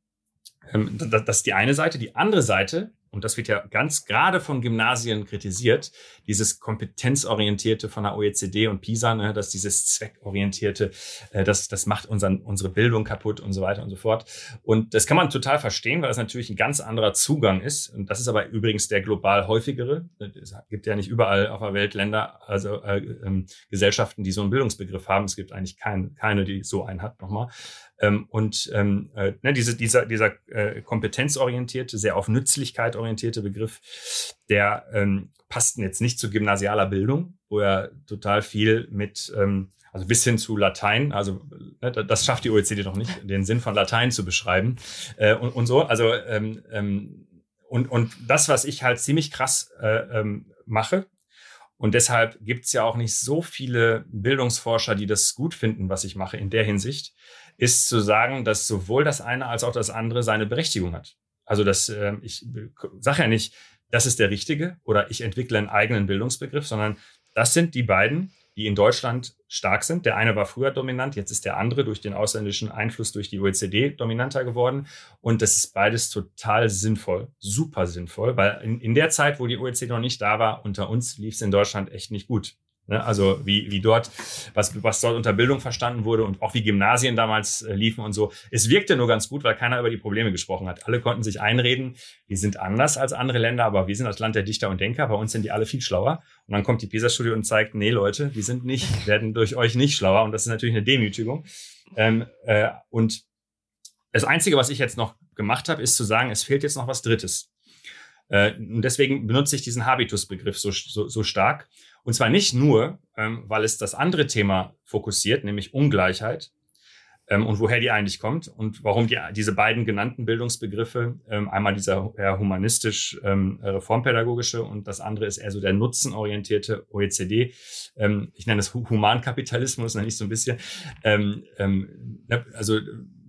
ähm, das, das ist die eine Seite. Die andere Seite und das wird ja ganz gerade von Gymnasien kritisiert, dieses kompetenzorientierte von der OECD und PISA, ne, dass dieses zweckorientierte, äh, das, das macht unseren, unsere Bildung kaputt und so weiter und so fort. Und das kann man total verstehen, weil das natürlich ein ganz anderer Zugang ist. Und das ist aber übrigens der global häufigere. Es gibt ja nicht überall auf der Welt Länder, also äh, äh, Gesellschaften, die so einen Bildungsbegriff haben. Es gibt eigentlich kein, keine, die so einen hat nochmal. Ähm, und ähm, äh, ne, diese, dieser, dieser äh, kompetenzorientierte, sehr auf Nützlichkeit orientierte Begriff, der ähm, passt jetzt nicht zu gymnasialer Bildung, wo er total viel mit, ähm, also bis hin zu Latein, also ne, das schafft die OECD noch nicht, den Sinn von Latein zu beschreiben äh, und, und so. Also ähm, ähm, und, und das, was ich halt ziemlich krass äh, ähm, mache, und deshalb gibt's ja auch nicht so viele Bildungsforscher, die das gut finden, was ich mache in der Hinsicht, ist zu sagen, dass sowohl das eine als auch das andere seine Berechtigung hat. Also das, äh, ich sage ja nicht, das ist der richtige oder ich entwickle einen eigenen Bildungsbegriff, sondern das sind die beiden, die in Deutschland stark sind. Der eine war früher dominant, jetzt ist der andere durch den ausländischen Einfluss durch die OECD dominanter geworden. Und das ist beides total sinnvoll, super sinnvoll, weil in, in der Zeit, wo die OECD noch nicht da war, unter uns lief es in Deutschland echt nicht gut. Ne? Also wie, wie dort, was, was dort unter Bildung verstanden wurde und auch wie Gymnasien damals äh, liefen und so. Es wirkte nur ganz gut, weil keiner über die Probleme gesprochen hat. Alle konnten sich einreden, die sind anders als andere Länder, aber wir sind das Land der Dichter und Denker, bei uns sind die alle viel schlauer. Und dann kommt die PISA-Studie und zeigt, nee Leute, die sind nicht, werden durch euch nicht schlauer und das ist natürlich eine Demütigung. Ähm, äh, und das Einzige, was ich jetzt noch gemacht habe, ist zu sagen, es fehlt jetzt noch was Drittes. Äh, und deswegen benutze ich diesen Habitus-Begriff so, so, so stark. Und zwar nicht nur, ähm, weil es das andere Thema fokussiert, nämlich Ungleichheit ähm, und woher die eigentlich kommt und warum die, diese beiden genannten Bildungsbegriffe, ähm, einmal dieser eher humanistisch ähm, reformpädagogische und das andere ist eher so der nutzenorientierte OECD. Ähm, ich nenne es Humankapitalismus, nenne ich so ein bisschen. Ähm, ne, also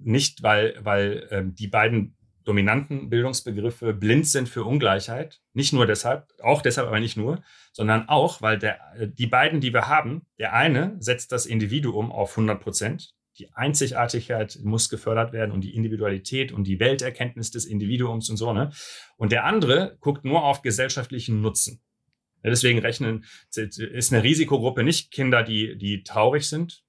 nicht, weil, weil die beiden dominanten Bildungsbegriffe blind sind für Ungleichheit. Nicht nur deshalb, auch deshalb, aber nicht nur, sondern auch, weil der, die beiden, die wir haben, der eine setzt das Individuum auf 100 Prozent. Die Einzigartigkeit muss gefördert werden und die Individualität und die Welterkenntnis des Individuums und so, ne? Und der andere guckt nur auf gesellschaftlichen Nutzen. Deswegen rechnen, ist eine Risikogruppe nicht Kinder, die, die traurig sind,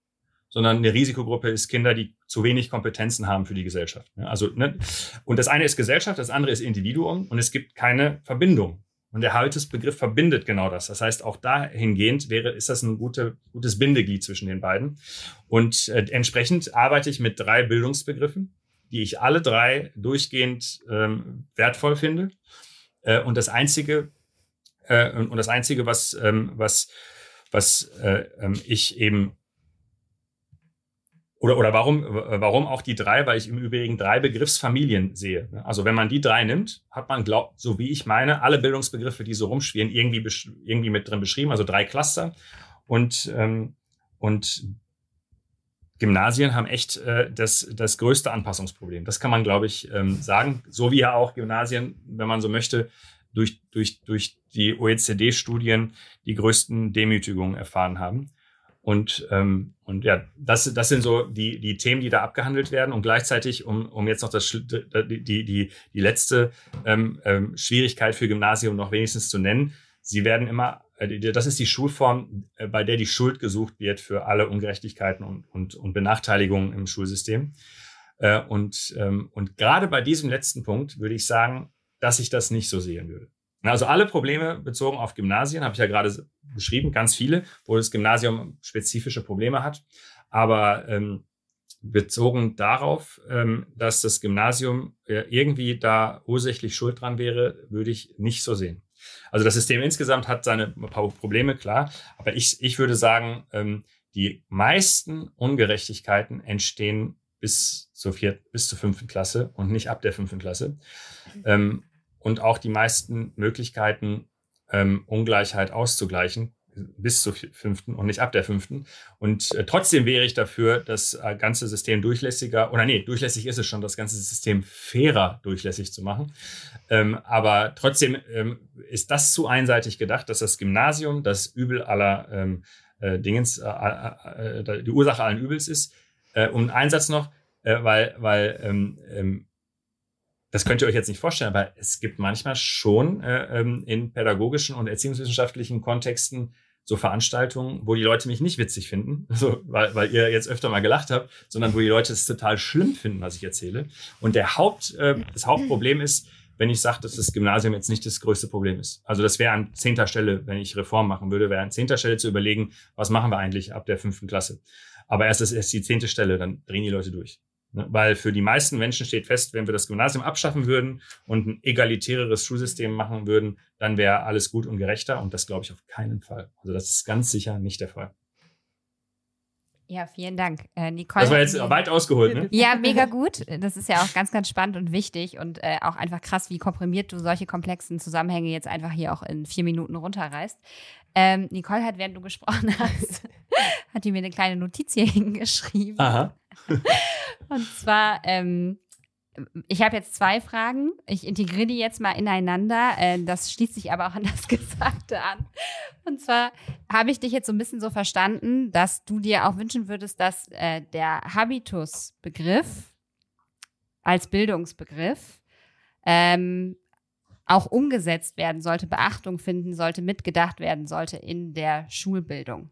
sondern eine Risikogruppe ist Kinder, die zu wenig Kompetenzen haben für die Gesellschaft. Also, ne? Und das eine ist Gesellschaft, das andere ist Individuum und es gibt keine Verbindung. Und der Habitus-Begriff verbindet genau das. Das heißt, auch dahingehend wäre, ist das ein gute, gutes Bindeglied zwischen den beiden. Und äh, entsprechend arbeite ich mit drei Bildungsbegriffen, die ich alle drei durchgehend ähm, wertvoll finde. Äh, und das einzige, äh, und das einzige, was, ähm, was, was äh, ähm, ich eben oder, oder warum, warum auch die drei? Weil ich im Übrigen drei Begriffsfamilien sehe. Also wenn man die drei nimmt, hat man, glaub, so wie ich meine, alle Bildungsbegriffe, die so rumschwirren, irgendwie, irgendwie mit drin beschrieben, also drei Cluster. Und, ähm, und Gymnasien haben echt äh, das, das größte Anpassungsproblem. Das kann man, glaube ich, ähm, sagen. So wie ja auch Gymnasien, wenn man so möchte, durch, durch, durch die OECD-Studien die größten Demütigungen erfahren haben. Und, ähm, und ja, das, das sind so die, die Themen, die da abgehandelt werden. Und gleichzeitig, um, um jetzt noch das, die, die, die, letzte ähm, ähm, Schwierigkeit für Gymnasium noch wenigstens zu nennen, sie werden immer, äh, das ist die Schulform, äh, bei der die Schuld gesucht wird für alle Ungerechtigkeiten und, und, und Benachteiligungen im Schulsystem. Äh, und, ähm, und gerade bei diesem letzten Punkt würde ich sagen, dass ich das nicht so sehen würde. Also alle Probleme bezogen auf Gymnasien, habe ich ja gerade beschrieben, ganz viele, wo das Gymnasium spezifische Probleme hat. Aber ähm, bezogen darauf, ähm, dass das Gymnasium äh, irgendwie da ursächlich schuld dran wäre, würde ich nicht so sehen. Also das System insgesamt hat seine paar Probleme, klar. Aber ich, ich würde sagen, ähm, die meisten Ungerechtigkeiten entstehen bis zur vierten, bis zur fünften Klasse und nicht ab der fünften Klasse. Ähm, und auch die meisten Möglichkeiten, ähm, Ungleichheit auszugleichen, bis zur fünften und nicht ab der fünften. Und äh, trotzdem wäre ich dafür, das äh, ganze System durchlässiger, oder nee, durchlässig ist es schon, das ganze System fairer durchlässig zu machen. Ähm, aber trotzdem ähm, ist das zu einseitig gedacht, dass das Gymnasium das Übel aller ähm, äh, Dingens, äh, äh, die Ursache allen Übels ist. Äh, um einen Einsatz noch, äh, weil, weil ähm, ähm, das könnt ihr euch jetzt nicht vorstellen, aber es gibt manchmal schon äh, ähm, in pädagogischen und erziehungswissenschaftlichen Kontexten so Veranstaltungen, wo die Leute mich nicht witzig finden, so, weil, weil ihr jetzt öfter mal gelacht habt, sondern wo die Leute es total schlimm finden, was ich erzähle. Und der Haupt, äh, das Hauptproblem ist, wenn ich sage, dass das Gymnasium jetzt nicht das größte Problem ist. Also das wäre an zehnter Stelle, wenn ich Reform machen würde, wäre an zehnter Stelle zu überlegen, was machen wir eigentlich ab der fünften Klasse. Aber erst ist die zehnte Stelle, dann drehen die Leute durch. Ne? Weil für die meisten Menschen steht fest, wenn wir das Gymnasium abschaffen würden und ein egalitäreres Schulsystem machen würden, dann wäre alles gut und gerechter. Und das glaube ich auf keinen Fall. Also das ist ganz sicher nicht der Fall. Ja, vielen Dank, äh, Nicole. Das war jetzt weit ausgeholt, ne? Ja, mega gut. Das ist ja auch ganz, ganz spannend und wichtig und äh, auch einfach krass, wie komprimiert du solche komplexen Zusammenhänge jetzt einfach hier auch in vier Minuten runterreißt. Ähm, Nicole hat, während du gesprochen hast, hat die mir eine kleine Notiz hier hingeschrieben. Aha. Und zwar, ähm, ich habe jetzt zwei Fragen. Ich integriere die jetzt mal ineinander. Äh, das schließt sich aber auch an das Gesagte an. Und zwar habe ich dich jetzt so ein bisschen so verstanden, dass du dir auch wünschen würdest, dass äh, der Habitus-Begriff als Bildungsbegriff ähm, auch umgesetzt werden sollte, Beachtung finden sollte, mitgedacht werden sollte in der Schulbildung.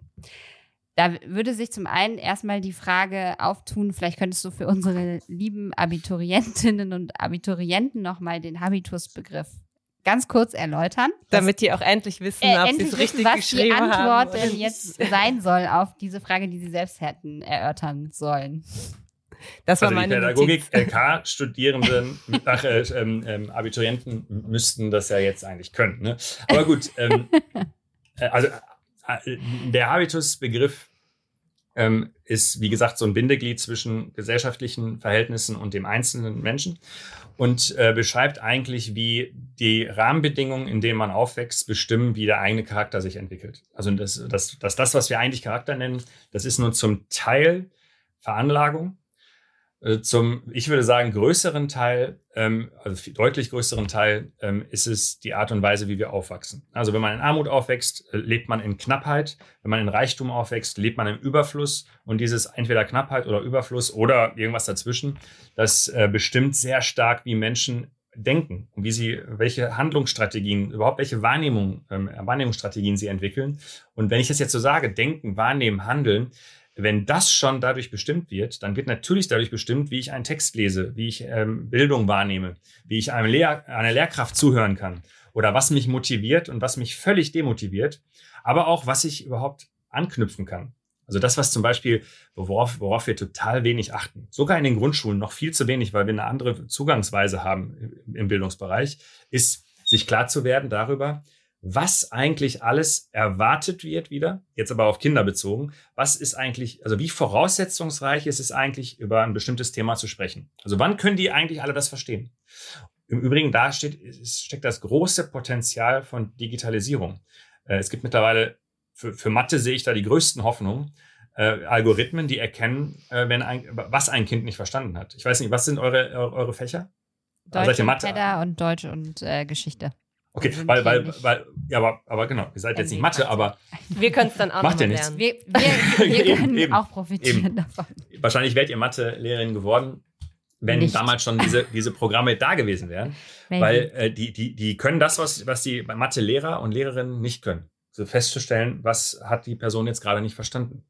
Da würde sich zum einen erstmal die Frage auftun, vielleicht könntest du für unsere lieben Abiturientinnen und Abiturienten nochmal den Habitusbegriff ganz kurz erläutern. Damit die auch endlich wissen, äh, ob sie es richtig was geschrieben haben. Was die Antwort denn jetzt sein soll auf diese Frage, die sie selbst hätten erörtern sollen. Das war also meine die Pädagogik-LK-Studierenden, ach, äh, ähm, ähm, Abiturienten müssten das ja jetzt eigentlich können. Ne? Aber gut, ähm, äh, also der Habitus-Begriff ähm, ist, wie gesagt, so ein Bindeglied zwischen gesellschaftlichen Verhältnissen und dem einzelnen Menschen und äh, beschreibt eigentlich, wie die Rahmenbedingungen, in denen man aufwächst, bestimmen, wie der eigene Charakter sich entwickelt. Also das, das, das, das was wir eigentlich Charakter nennen, das ist nur zum Teil Veranlagung, äh, zum, ich würde sagen, größeren Teil, ähm, also deutlich größeren Teil, ähm, ist es die Art und Weise, wie wir aufwachsen. Also wenn man in Armut aufwächst, äh, lebt man in Knappheit. Wenn man in Reichtum aufwächst, lebt man im Überfluss. Und dieses entweder Knappheit oder Überfluss oder irgendwas dazwischen, das äh, bestimmt sehr stark, wie Menschen denken und wie sie, welche Handlungsstrategien, überhaupt welche Wahrnehmung, ähm, Wahrnehmungsstrategien sie entwickeln. Und wenn ich das jetzt so sage, denken, wahrnehmen, handeln, wenn das schon dadurch bestimmt wird, dann wird natürlich dadurch bestimmt, wie ich einen Text lese, wie ich ähm, Bildung wahrnehme, wie ich einem Lehr einer Lehrkraft zuhören kann oder was mich motiviert und was mich völlig demotiviert, aber auch was ich überhaupt anknüpfen kann. Also das, was zum Beispiel, worauf, worauf wir total wenig achten, sogar in den Grundschulen noch viel zu wenig, weil wir eine andere Zugangsweise haben im Bildungsbereich, ist, sich klar zu werden darüber, was eigentlich alles erwartet wird wieder, jetzt aber auf Kinder bezogen, was ist eigentlich, also wie voraussetzungsreich ist es eigentlich, über ein bestimmtes Thema zu sprechen? Also wann können die eigentlich alle das verstehen? Im Übrigen, da steht, steckt das große Potenzial von Digitalisierung. Äh, es gibt mittlerweile, für, für Mathe sehe ich da die größten Hoffnungen, äh, Algorithmen, die erkennen, äh, wenn ein, was ein Kind nicht verstanden hat. Ich weiß nicht, was sind eure, eure, Fächer? Deutsch und und Deutsch und äh, Geschichte. Okay, weil, weil, weil, ja, aber, aber genau, ihr seid jetzt nicht Mathe, aber. Wir können es dann auch macht ja nichts. Wir, wir, wir eben, können eben, auch profitieren eben. davon. Wahrscheinlich wärt ihr Mathe-Lehrerin geworden, wenn nicht. damals schon diese, diese Programme da gewesen wären. weil äh, die, die, die können das, was, was die Mathe-Lehrer und Lehrerinnen nicht können. So festzustellen, was hat die Person jetzt gerade nicht verstanden.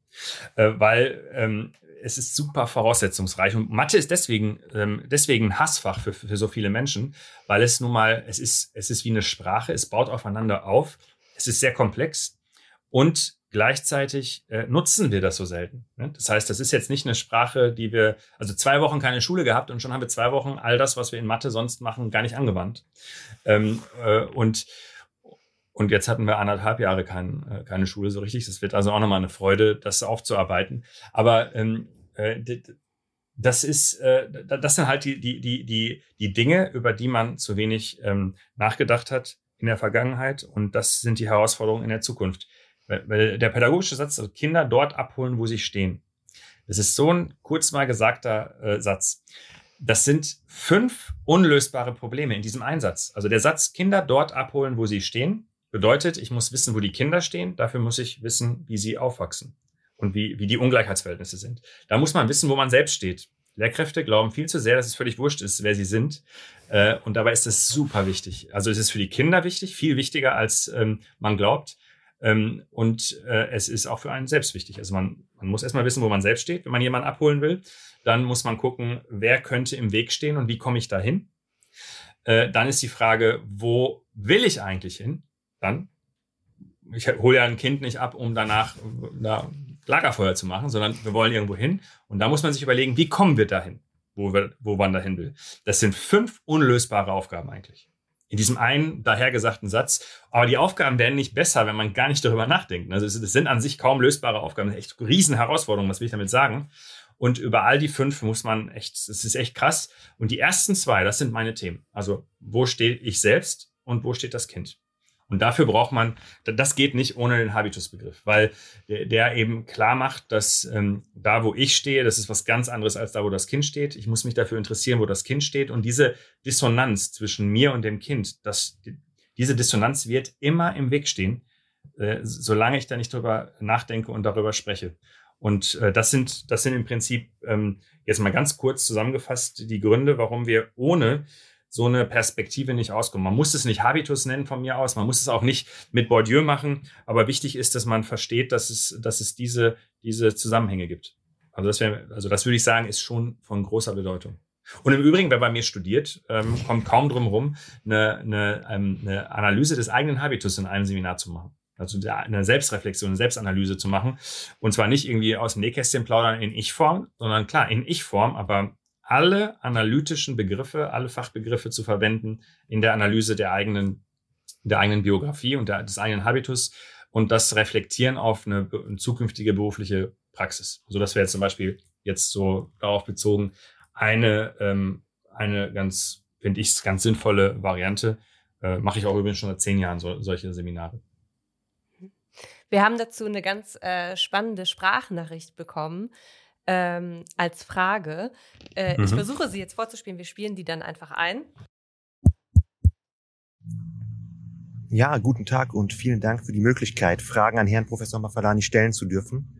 Äh, weil ähm, es ist super voraussetzungsreich. Und Mathe ist deswegen, ähm, deswegen ein Hassfach für, für so viele Menschen, weil es nun mal, es ist, es ist wie eine Sprache, es baut aufeinander auf, es ist sehr komplex und gleichzeitig äh, nutzen wir das so selten. Ne? Das heißt, das ist jetzt nicht eine Sprache, die wir, also zwei Wochen keine Schule gehabt und schon haben wir zwei Wochen all das, was wir in Mathe sonst machen, gar nicht angewandt. Ähm, äh, und und jetzt hatten wir anderthalb Jahre kein, äh, keine Schule so richtig. Das wird also auch nochmal eine Freude, das aufzuarbeiten. Aber ähm, äh, das ist, äh, das sind halt die, die, die, die, die Dinge, über die man zu wenig ähm, nachgedacht hat in der Vergangenheit. Und das sind die Herausforderungen in der Zukunft. Weil der pädagogische Satz, also Kinder dort abholen, wo sie stehen. Das ist so ein kurz mal gesagter äh, Satz. Das sind fünf unlösbare Probleme in diesem Einsatz. Also der Satz, Kinder dort abholen, wo sie stehen, Bedeutet, ich muss wissen, wo die Kinder stehen. Dafür muss ich wissen, wie sie aufwachsen und wie, wie die Ungleichheitsverhältnisse sind. Da muss man wissen, wo man selbst steht. Lehrkräfte glauben viel zu sehr, dass es völlig wurscht ist, wer sie sind. Äh, und dabei ist es super wichtig. Also es ist für die Kinder wichtig, viel wichtiger, als ähm, man glaubt. Ähm, und äh, es ist auch für einen selbst wichtig. Also man, man muss erstmal wissen, wo man selbst steht, wenn man jemanden abholen will. Dann muss man gucken, wer könnte im Weg stehen und wie komme ich dahin. Äh, dann ist die Frage, wo will ich eigentlich hin? Dann, ich hole ja ein Kind nicht ab, um danach da Lagerfeuer zu machen, sondern wir wollen irgendwo hin. Und da muss man sich überlegen, wie kommen wir dahin, wo, wir, wo man dahin will. Das sind fünf unlösbare Aufgaben eigentlich. In diesem einen dahergesagten Satz. Aber die Aufgaben werden nicht besser, wenn man gar nicht darüber nachdenkt. Also es, sind an sich kaum lösbare Aufgaben. Echt riesen Herausforderungen, was will ich damit sagen? Und über all die fünf muss man echt, es ist echt krass. Und die ersten zwei, das sind meine Themen. Also wo stehe ich selbst und wo steht das Kind? Und dafür braucht man, das geht nicht ohne den Habitusbegriff, weil der, eben klar macht, dass ähm, da, wo ich stehe, das ist was ganz anderes als da, wo das Kind steht. Ich muss mich dafür interessieren, wo das Kind steht. Und diese Dissonanz zwischen mir und dem Kind, das, diese Dissonanz wird immer im Weg stehen, äh, solange ich da nicht drüber nachdenke und darüber spreche. Und äh, das sind, das sind im Prinzip ähm, jetzt mal ganz kurz zusammengefasst die Gründe, warum wir ohne so eine Perspektive nicht auskommen. Man muss es nicht Habitus nennen von mir aus, man muss es auch nicht mit Bourdieu machen, aber wichtig ist, dass man versteht, dass es, dass es diese, diese Zusammenhänge gibt. Also das wäre, also das würde ich sagen, ist schon von großer Bedeutung. Und im Übrigen, wer bei mir studiert, ähm, kommt kaum drum rum, eine, eine, ähm, eine Analyse des eigenen Habitus in einem Seminar zu machen. Also eine Selbstreflexion, eine Selbstanalyse zu machen. Und zwar nicht irgendwie aus dem Nähkästchen plaudern in Ich-Form, sondern klar, in Ich-Form, aber alle analytischen Begriffe, alle Fachbegriffe zu verwenden in der Analyse der eigenen, der eigenen Biografie und der, des eigenen Habitus und das reflektieren auf eine, eine zukünftige berufliche Praxis. So, also das wäre zum Beispiel jetzt so darauf bezogen eine, ähm, eine ganz, finde ich, ganz sinnvolle Variante. Äh, Mache ich auch übrigens schon seit zehn Jahren so, solche Seminare. Wir haben dazu eine ganz äh, spannende Sprachnachricht bekommen ähm, als Frage. Äh, mhm. Ich versuche sie jetzt vorzuspielen. Wir spielen die dann einfach ein. Ja, guten Tag und vielen Dank für die Möglichkeit, Fragen an Herrn Professor Mafalani stellen zu dürfen.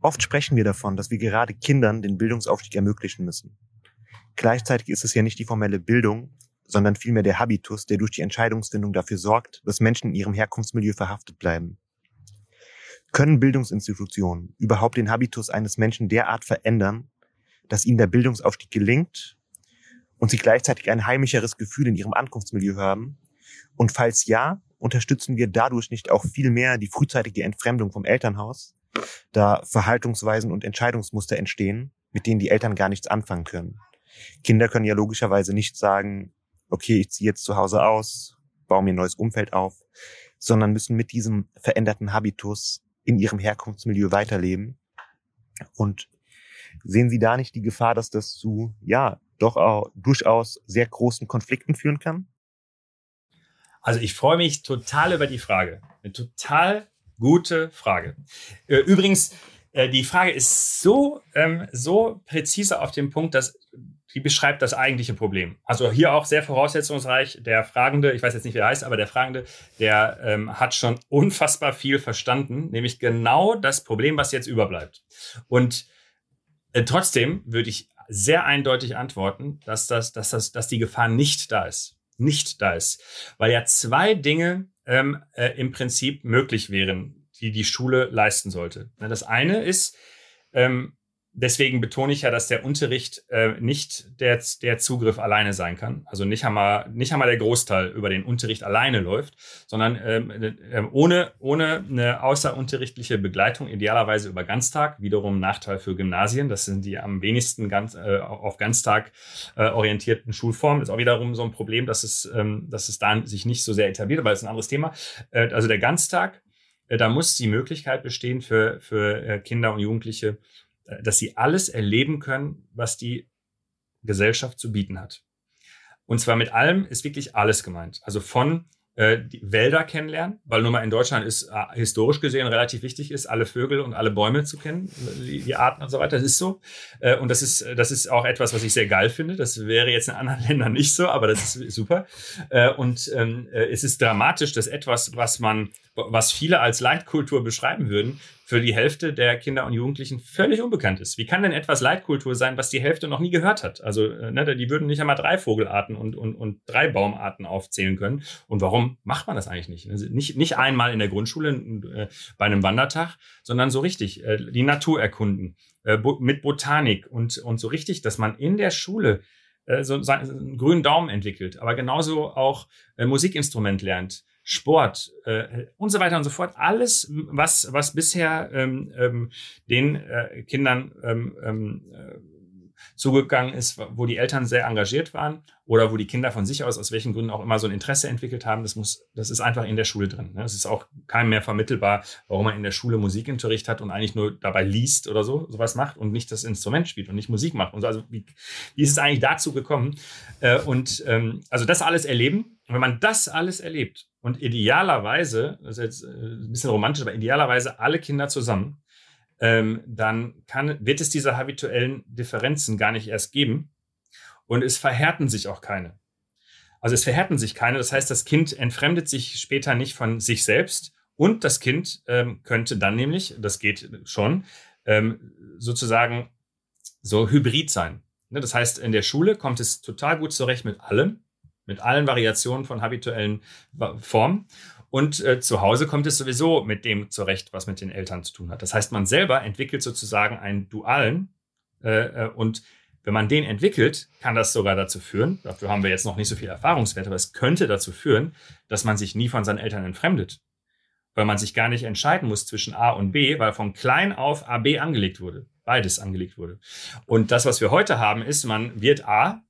Oft sprechen wir davon, dass wir gerade Kindern den Bildungsaufstieg ermöglichen müssen. Gleichzeitig ist es ja nicht die formelle Bildung, sondern vielmehr der Habitus, der durch die Entscheidungsfindung dafür sorgt, dass Menschen in ihrem Herkunftsmilieu verhaftet bleiben. Können Bildungsinstitutionen überhaupt den Habitus eines Menschen derart verändern, dass ihnen der Bildungsaufstieg gelingt und sie gleichzeitig ein heimischeres Gefühl in ihrem Ankunftsmilieu haben? Und falls ja, unterstützen wir dadurch nicht auch viel mehr die frühzeitige Entfremdung vom Elternhaus, da Verhaltensweisen und Entscheidungsmuster entstehen, mit denen die Eltern gar nichts anfangen können. Kinder können ja logischerweise nicht sagen, okay, ich ziehe jetzt zu Hause aus, baue mir ein neues Umfeld auf, sondern müssen mit diesem veränderten Habitus in ihrem Herkunftsmilieu weiterleben. Und sehen Sie da nicht die Gefahr, dass das zu, ja, doch auch durchaus sehr großen Konflikten führen kann? Also ich freue mich total über die Frage. Eine total gute Frage. Äh, übrigens, äh, die Frage ist so, ähm, so präzise auf dem Punkt, dass die beschreibt das eigentliche Problem. Also hier auch sehr voraussetzungsreich. Der Fragende, ich weiß jetzt nicht, wie er heißt, aber der Fragende, der ähm, hat schon unfassbar viel verstanden, nämlich genau das Problem, was jetzt überbleibt. Und äh, trotzdem würde ich sehr eindeutig antworten, dass, das, dass, das, dass die Gefahr nicht da ist. Nicht da ist. Weil ja zwei Dinge ähm, äh, im Prinzip möglich wären, die die Schule leisten sollte. Das eine ist, ähm, deswegen betone ich ja, dass der Unterricht äh, nicht der, der Zugriff alleine sein kann. Also nicht einmal, nicht einmal der Großteil über den Unterricht alleine läuft, sondern ähm, äh, ohne, ohne eine außerunterrichtliche Begleitung, idealerweise über Ganztag, wiederum Nachteil für Gymnasien. Das sind die am wenigsten ganz, äh, auf Ganztag äh, orientierten Schulformen. Das ist auch wiederum so ein Problem, dass es, ähm, dass es da sich nicht so sehr etabliert, aber das ist ein anderes Thema. Äh, also der Ganztag, äh, da muss die Möglichkeit bestehen für, für äh, Kinder und Jugendliche, dass sie alles erleben können, was die Gesellschaft zu bieten hat. Und zwar mit allem ist wirklich alles gemeint. Also von äh, Wälder kennenlernen, weil nun mal in Deutschland ist äh, historisch gesehen relativ wichtig ist, alle Vögel und alle Bäume zu kennen, die, die, Arten und so weiter. Das ist so. Äh, und das ist, das ist auch etwas, was ich sehr geil finde. Das wäre jetzt in anderen Ländern nicht so, aber das ist super. Äh, und ähm, äh, es ist dramatisch, dass etwas, was man, was viele als Leitkultur beschreiben würden, für die Hälfte der Kinder und Jugendlichen völlig unbekannt ist. Wie kann denn etwas Leitkultur sein, was die Hälfte noch nie gehört hat? Also, äh, ne, die würden nicht einmal drei Vogelarten und, und, und drei Baumarten aufzählen können. Und warum macht man das eigentlich nicht? Also nicht, nicht einmal in der Grundschule äh, bei einem Wandertag, sondern so richtig äh, die Natur erkunden, mit Botanik und, und so richtig, dass man in der Schule so, einen grünen Daumen entwickelt, aber genauso auch Musikinstrument lernt, Sport äh, und so weiter und so fort. Alles, was, was bisher ähm, ähm, den äh, Kindern ähm, ähm, äh, zugegangen ist, wo die Eltern sehr engagiert waren oder wo die Kinder von sich aus, aus welchen Gründen auch immer, so ein Interesse entwickelt haben. Das muss, das ist einfach in der Schule drin. Ne? Es ist auch keinem mehr vermittelbar, warum man in der Schule Musikunterricht hat und eigentlich nur dabei liest oder so, sowas macht und nicht das Instrument spielt und nicht Musik macht. Und so. Also wie, wie ist es eigentlich dazu gekommen? Äh, und ähm, also das alles erleben. Wenn man das alles erlebt und idealerweise, das ist jetzt äh, ein bisschen romantisch, aber idealerweise alle Kinder zusammen, ähm, dann kann, wird es diese habituellen Differenzen gar nicht erst geben und es verhärten sich auch keine. Also es verhärten sich keine, das heißt, das Kind entfremdet sich später nicht von sich selbst und das Kind ähm, könnte dann nämlich, das geht schon, ähm, sozusagen so hybrid sein. Ne, das heißt, in der Schule kommt es total gut zurecht mit allem, mit allen Variationen von habituellen Formen. Und äh, zu Hause kommt es sowieso mit dem zurecht, was mit den Eltern zu tun hat. Das heißt, man selber entwickelt sozusagen einen dualen äh, äh, und wenn man den entwickelt, kann das sogar dazu führen, dafür haben wir jetzt noch nicht so viel Erfahrungswert, aber es könnte dazu führen, dass man sich nie von seinen Eltern entfremdet. Weil man sich gar nicht entscheiden muss zwischen A und B, weil von klein auf AB angelegt wurde. Beides angelegt wurde. Und das, was wir heute haben, ist, man wird A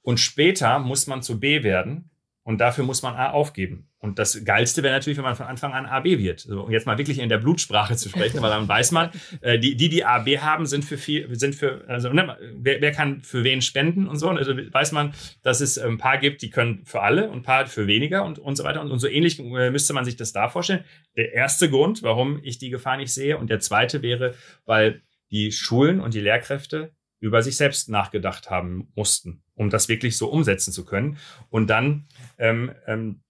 und später muss man zu B werden und dafür muss man A aufgeben. Und das Geilste wäre natürlich, wenn man von Anfang an AB wird. So, um jetzt mal wirklich in der Blutsprache zu sprechen, weil dann weiß man, äh, die, die, die AB haben, sind für viel, sind für, also ne, wer, wer kann für wen spenden und so. Also weiß man, dass es ein paar gibt, die können für alle und ein paar für weniger und, und so weiter. Und, und so ähnlich äh, müsste man sich das da vorstellen. Der erste Grund, warum ich die Gefahr nicht sehe. Und der zweite wäre, weil die Schulen und die Lehrkräfte über sich selbst nachgedacht haben mussten, um das wirklich so umsetzen zu können. Und dann ähm, ähm,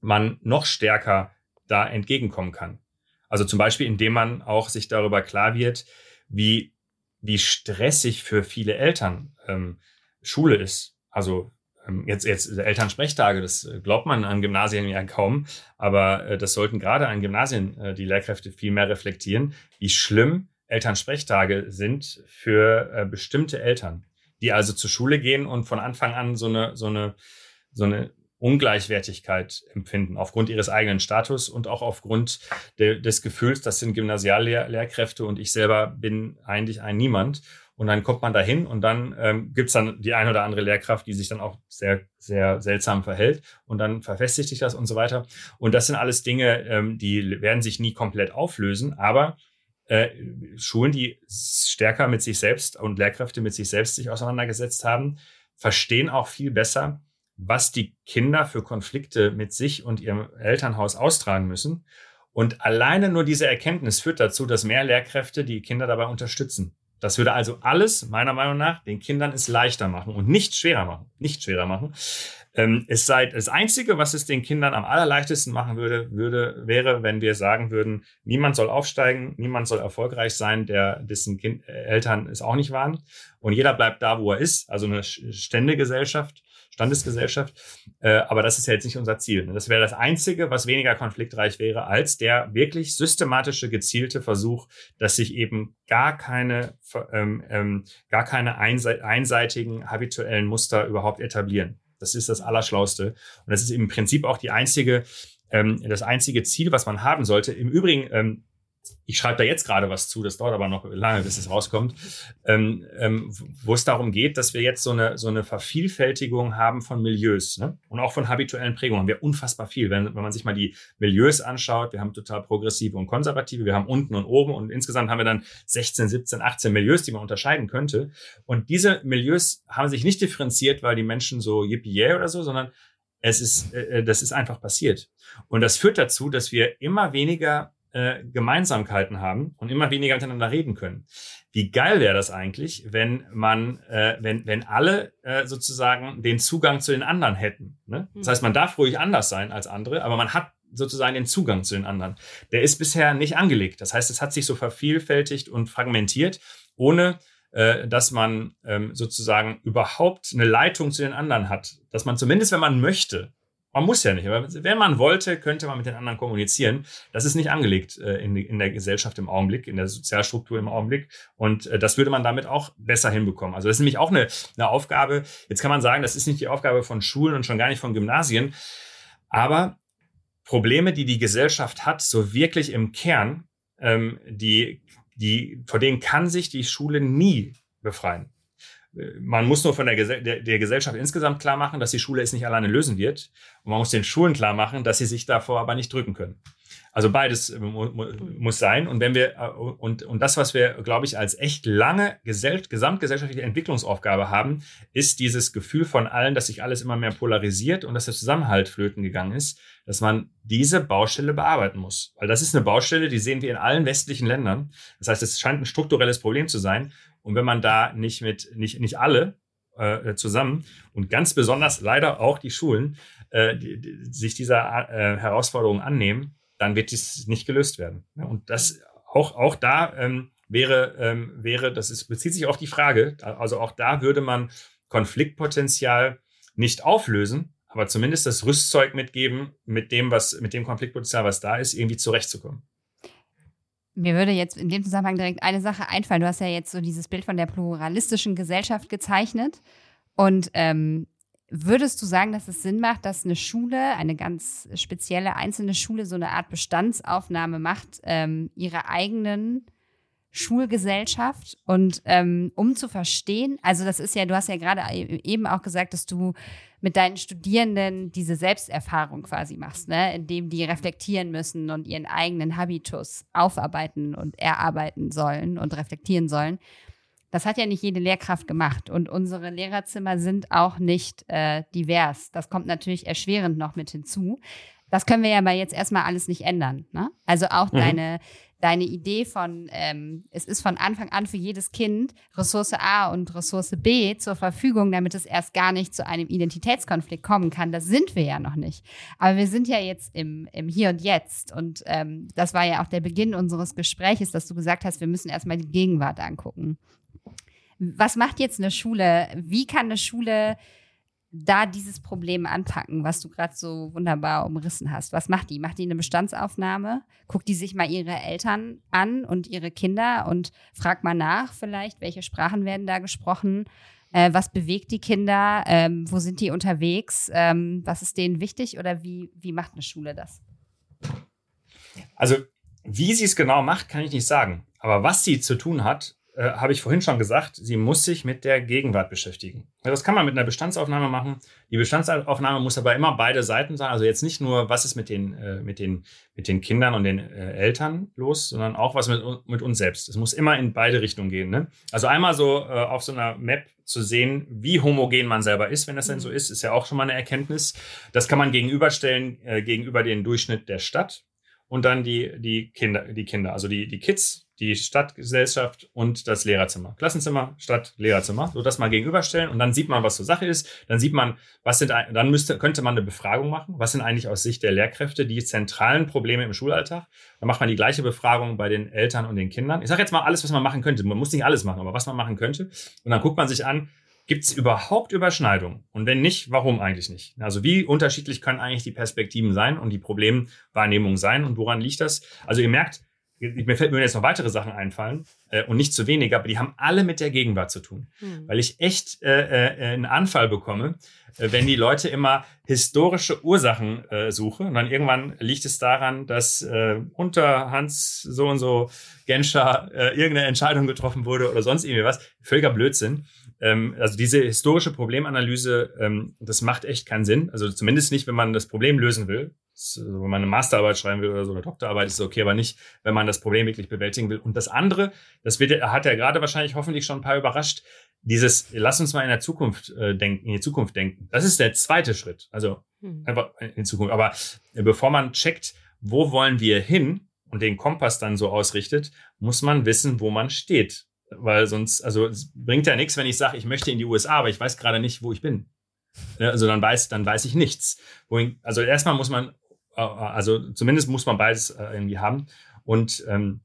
man noch stärker da entgegenkommen kann. Also zum Beispiel, indem man auch sich darüber klar wird, wie, wie stressig für viele Eltern ähm, Schule ist. Also ähm, jetzt, jetzt Elternsprechtage, das glaubt man an Gymnasien ja kaum, aber äh, das sollten gerade an Gymnasien äh, die Lehrkräfte viel mehr reflektieren, wie schlimm Elternsprechtage sind für äh, bestimmte Eltern, die also zur Schule gehen und von Anfang an so eine, so eine, so eine Ungleichwertigkeit empfinden, aufgrund ihres eigenen Status und auch aufgrund de, des Gefühls, das sind Gymnasiallehrkräfte und ich selber bin eigentlich ein Niemand. Und dann kommt man dahin und dann ähm, gibt es dann die eine oder andere Lehrkraft, die sich dann auch sehr, sehr seltsam verhält und dann verfestigt sich das und so weiter. Und das sind alles Dinge, ähm, die werden sich nie komplett auflösen, aber äh, Schulen, die stärker mit sich selbst und Lehrkräfte mit sich selbst sich auseinandergesetzt haben, verstehen auch viel besser, was die Kinder für Konflikte mit sich und ihrem Elternhaus austragen müssen. Und alleine nur diese Erkenntnis führt dazu, dass mehr Lehrkräfte die Kinder dabei unterstützen. Das würde also alles, meiner Meinung nach, den Kindern es leichter machen und nicht schwerer machen. Nicht schwerer machen. Ähm, es sei das Einzige, was es den Kindern am allerleichtesten machen würde, würde, wäre, wenn wir sagen würden, niemand soll aufsteigen, niemand soll erfolgreich sein, der dessen kind, äh, Eltern es auch nicht waren. Und jeder bleibt da, wo er ist, also eine Ständegesellschaft. Standesgesellschaft. Äh, aber das ist ja jetzt nicht unser Ziel. Ne? Das wäre das Einzige, was weniger konfliktreich wäre, als der wirklich systematische, gezielte Versuch, dass sich eben gar keine, ähm, ähm, gar keine einseitigen habituellen Muster überhaupt etablieren. Das ist das Allerschlauste. Und das ist im Prinzip auch die einzige, ähm, das einzige Ziel, was man haben sollte. Im Übrigen, ähm, ich schreibe da jetzt gerade was zu, das dauert aber noch lange, bis es rauskommt, ähm, ähm, wo es darum geht, dass wir jetzt so eine, so eine Vervielfältigung haben von Milieus ne? und auch von habituellen Prägungen. Haben wir unfassbar viel. Wenn, wenn man sich mal die Milieus anschaut, wir haben total progressive und konservative, wir haben unten und oben und insgesamt haben wir dann 16, 17, 18 Milieus, die man unterscheiden könnte. Und diese Milieus haben sich nicht differenziert, weil die Menschen so yippie oder so, sondern es ist, äh, äh, das ist einfach passiert. Und das führt dazu, dass wir immer weniger äh, Gemeinsamkeiten haben und immer weniger miteinander reden können. Wie geil wäre das eigentlich, wenn man, äh, wenn, wenn alle äh, sozusagen den Zugang zu den anderen hätten. Ne? Das hm. heißt, man darf ruhig anders sein als andere, aber man hat sozusagen den Zugang zu den anderen. Der ist bisher nicht angelegt. Das heißt, es hat sich so vervielfältigt und fragmentiert, ohne äh, dass man ähm, sozusagen überhaupt eine Leitung zu den anderen hat. Dass man zumindest, wenn man möchte, man muss ja nicht, aber wenn man wollte, könnte man mit den anderen kommunizieren. Das ist nicht angelegt äh, in, der Gesellschaft im Augenblick, in der Sozialstruktur im Augenblick. Und äh, das würde man damit auch besser hinbekommen. Also das ist nämlich auch eine, eine Aufgabe. Jetzt kann man sagen, das ist nicht die Aufgabe von Schulen und schon gar nicht von Gymnasien. Aber Probleme, die die Gesellschaft hat, so wirklich im Kern, ähm, die, die, vor denen kann sich die Schule nie befreien. Man muss nur von der, der, der, Gesellschaft insgesamt klar machen, dass die Schule es nicht alleine lösen wird. Und man muss den Schulen klar machen, dass sie sich davor aber nicht drücken können. Also beides äh, mu muss sein. Und wenn wir, äh, und, und das, was wir, glaube ich, als echt lange gesell gesamtgesellschaftliche Entwicklungsaufgabe haben, ist dieses Gefühl von allen, dass sich alles immer mehr polarisiert und dass der Zusammenhalt flöten gegangen ist, dass man diese Baustelle bearbeiten muss. Weil das ist eine Baustelle, die sehen wir in allen westlichen Ländern. Das heißt, es scheint ein strukturelles Problem zu sein. Und wenn man da nicht mit, nicht, nicht alle äh, zusammen und ganz besonders leider auch die Schulen äh, die, die, sich dieser äh, Herausforderung annehmen, dann wird dies nicht gelöst werden. Und das auch, auch da ähm, wäre, ähm, wäre, das ist, bezieht sich auf die Frage, also auch da würde man Konfliktpotenzial nicht auflösen, aber zumindest das Rüstzeug mitgeben, mit dem, was, mit dem Konfliktpotenzial, was da ist, irgendwie zurechtzukommen. Mir würde jetzt in dem Zusammenhang direkt eine Sache einfallen. Du hast ja jetzt so dieses Bild von der pluralistischen Gesellschaft gezeichnet. Und ähm, Würdest du sagen, dass es Sinn macht, dass eine Schule, eine ganz spezielle einzelne Schule, so eine Art Bestandsaufnahme macht, ähm, ihrer eigenen Schulgesellschaft und ähm, um zu verstehen, also das ist ja, du hast ja gerade e-, eben auch gesagt, dass du mit deinen Studierenden diese Selbsterfahrung quasi machst, ne? indem die reflektieren müssen und ihren eigenen Habitus aufarbeiten und erarbeiten sollen und reflektieren sollen. Das hat ja nicht jede Lehrkraft gemacht und unsere Lehrerzimmer sind auch nicht äh, divers. Das kommt natürlich erschwerend noch mit hinzu. Das können wir ja aber jetzt erstmal alles nicht ändern. Ne? Also auch mhm. deine, deine Idee von, ähm, es ist von Anfang an für jedes Kind Ressource A und Ressource B zur Verfügung, damit es erst gar nicht zu einem Identitätskonflikt kommen kann. Das sind wir ja noch nicht. Aber wir sind ja jetzt im, im Hier und Jetzt. Und ähm, das war ja auch der Beginn unseres Gesprächs, dass du gesagt hast, wir müssen erstmal die Gegenwart angucken. Was macht jetzt eine Schule? Wie kann eine Schule da dieses Problem anpacken, was du gerade so wunderbar umrissen hast? Was macht die? Macht die eine Bestandsaufnahme? Guckt die sich mal ihre Eltern an und ihre Kinder und fragt mal nach vielleicht, welche Sprachen werden da gesprochen? Äh, was bewegt die Kinder? Ähm, wo sind die unterwegs? Ähm, was ist denen wichtig? Oder wie, wie macht eine Schule das? Also, wie sie es genau macht, kann ich nicht sagen. Aber was sie zu tun hat, äh, habe ich vorhin schon gesagt, sie muss sich mit der Gegenwart beschäftigen. Das kann man mit einer Bestandsaufnahme machen. Die Bestandsaufnahme muss aber immer beide Seiten sein. Also jetzt nicht nur, was ist mit den, äh, mit den, mit den Kindern und den äh, Eltern los, sondern auch was mit, mit uns selbst. Es muss immer in beide Richtungen gehen. Ne? Also einmal so äh, auf so einer Map zu sehen, wie homogen man selber ist, wenn das denn so mhm. ist, ist ja auch schon mal eine Erkenntnis. Das kann man gegenüberstellen äh, gegenüber den Durchschnitt der Stadt und dann die, die Kinder, die Kinder, also die, die Kids die Stadtgesellschaft und das Lehrerzimmer. Klassenzimmer, Stadt, Lehrerzimmer. So das mal gegenüberstellen und dann sieht man, was zur Sache ist. Dann sieht man, was sind, dann müsste, könnte man eine Befragung machen. Was sind eigentlich aus Sicht der Lehrkräfte die zentralen Probleme im Schulalltag? Dann macht man die gleiche Befragung bei den Eltern und den Kindern. Ich sage jetzt mal alles, was man machen könnte. Man muss nicht alles machen, aber was man machen könnte. Und dann guckt man sich an, Gibt es überhaupt Überschneidungen? Und wenn nicht, warum eigentlich nicht? Also wie unterschiedlich können eigentlich die Perspektiven sein und die Problemwahrnehmung sein und woran liegt das? Also ihr merkt, mir fällt mir jetzt noch weitere Sachen einfallen äh, und nicht zu wenig, aber die haben alle mit der Gegenwart zu tun. Hm. Weil ich echt äh, äh, einen Anfall bekomme, äh, wenn die Leute immer historische Ursachen äh, suchen. Und dann irgendwann liegt es daran, dass äh, unter Hans so und so Genscher äh, irgendeine Entscheidung getroffen wurde oder sonst irgendwie was. Völliger Blödsinn. Ähm, also diese historische Problemanalyse, ähm, das macht echt keinen Sinn. Also zumindest nicht, wenn man das Problem lösen will. Also wenn man eine Masterarbeit schreiben will oder so, eine Doktorarbeit ist es okay, aber nicht, wenn man das Problem wirklich bewältigen will. Und das andere, das wird, hat er gerade wahrscheinlich hoffentlich schon ein paar überrascht, dieses, lass uns mal in der Zukunft äh, denken, in die Zukunft denken. Das ist der zweite Schritt. Also hm. einfach in die Zukunft. Aber äh, bevor man checkt, wo wollen wir hin und den Kompass dann so ausrichtet, muss man wissen, wo man steht. Weil sonst, also es bringt ja nichts, wenn ich sage, ich möchte in die USA, aber ich weiß gerade nicht, wo ich bin. Ja, also dann weiß, dann weiß ich nichts. Also erstmal muss man äh, also zumindest muss man beides äh, irgendwie haben. Und, ähm,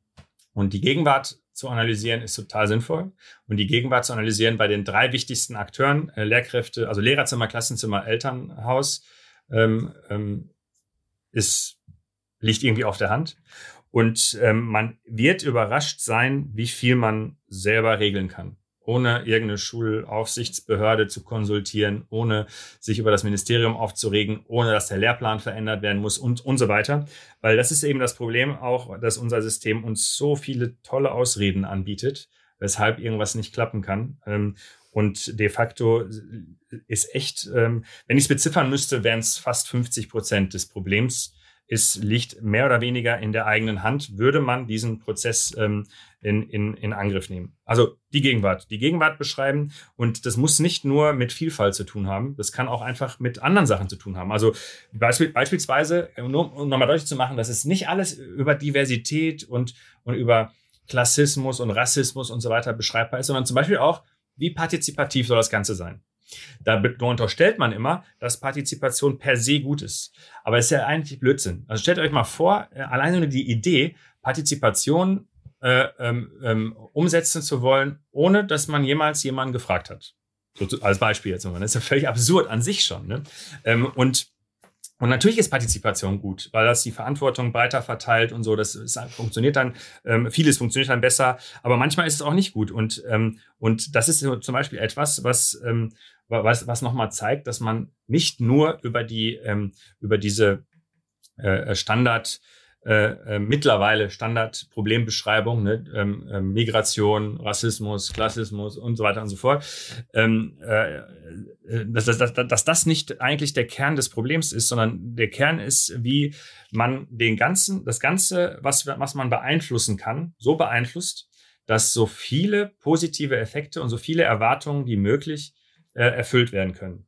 und die Gegenwart zu analysieren ist total sinnvoll. Und die Gegenwart zu analysieren bei den drei wichtigsten Akteuren, äh, Lehrkräfte, also Lehrerzimmer, Klassenzimmer, Elternhaus, ähm, ähm, ist, liegt irgendwie auf der Hand. Und ähm, man wird überrascht sein, wie viel man selber regeln kann ohne irgendeine Schulaufsichtsbehörde zu konsultieren, ohne sich über das Ministerium aufzuregen, ohne dass der Lehrplan verändert werden muss und, und so weiter. Weil das ist eben das Problem auch, dass unser System uns so viele tolle Ausreden anbietet, weshalb irgendwas nicht klappen kann. Ähm, Und de facto ist echt, ähm, wenn ich es beziffern müsste, wären es fast 50 Prozent des Problems. Es liegt mehr oder weniger in der eigenen Hand, würde man diesen Prozess ähm, in, in, in Angriff nehmen. Also die Gegenwart. Die Gegenwart beschreiben. Und das muss nicht nur mit Vielfalt zu tun haben. Das kann auch einfach mit anderen Sachen zu tun haben. Also beispiel, beispielsweise, nur um nochmal deutlich zu machen, dass es nicht alles über Diversität und, und über Klassismus und Rassismus und so weiter beschreibbar ist, sondern zum Beispiel auch, wie partizipativ soll das Ganze sein? Da unterstellt man immer, dass Partizipation per se gut ist. Aber es ist ja eigentlich Blödsinn. Also stellt euch mal vor, äh, alleine nur die Idee, Partizipation äh, ähm, ähm, umsetzen zu wollen, ohne dass man jemals jemanden gefragt hat. So, als Beispiel jetzt mal. Das ist ja völlig absurd an sich schon. Ne? Ähm, und und natürlich ist Partizipation gut, weil das die Verantwortung breiter verteilt und so. Das ist, funktioniert dann, ähm, vieles funktioniert dann besser, aber manchmal ist es auch nicht gut. Und, ähm, und das ist zum Beispiel etwas, was, ähm, was, was nochmal zeigt, dass man nicht nur über die, ähm, über diese äh, Standard, äh, äh, mittlerweile Standardproblembeschreibung, ne? ähm, äh, Migration, Rassismus, Klassismus und so weiter und so fort, ähm, äh, äh, dass, dass, dass, dass das nicht eigentlich der Kern des Problems ist, sondern der Kern ist, wie man den ganzen, das Ganze, was, was man beeinflussen kann, so beeinflusst, dass so viele positive Effekte und so viele Erwartungen wie möglich äh, erfüllt werden können.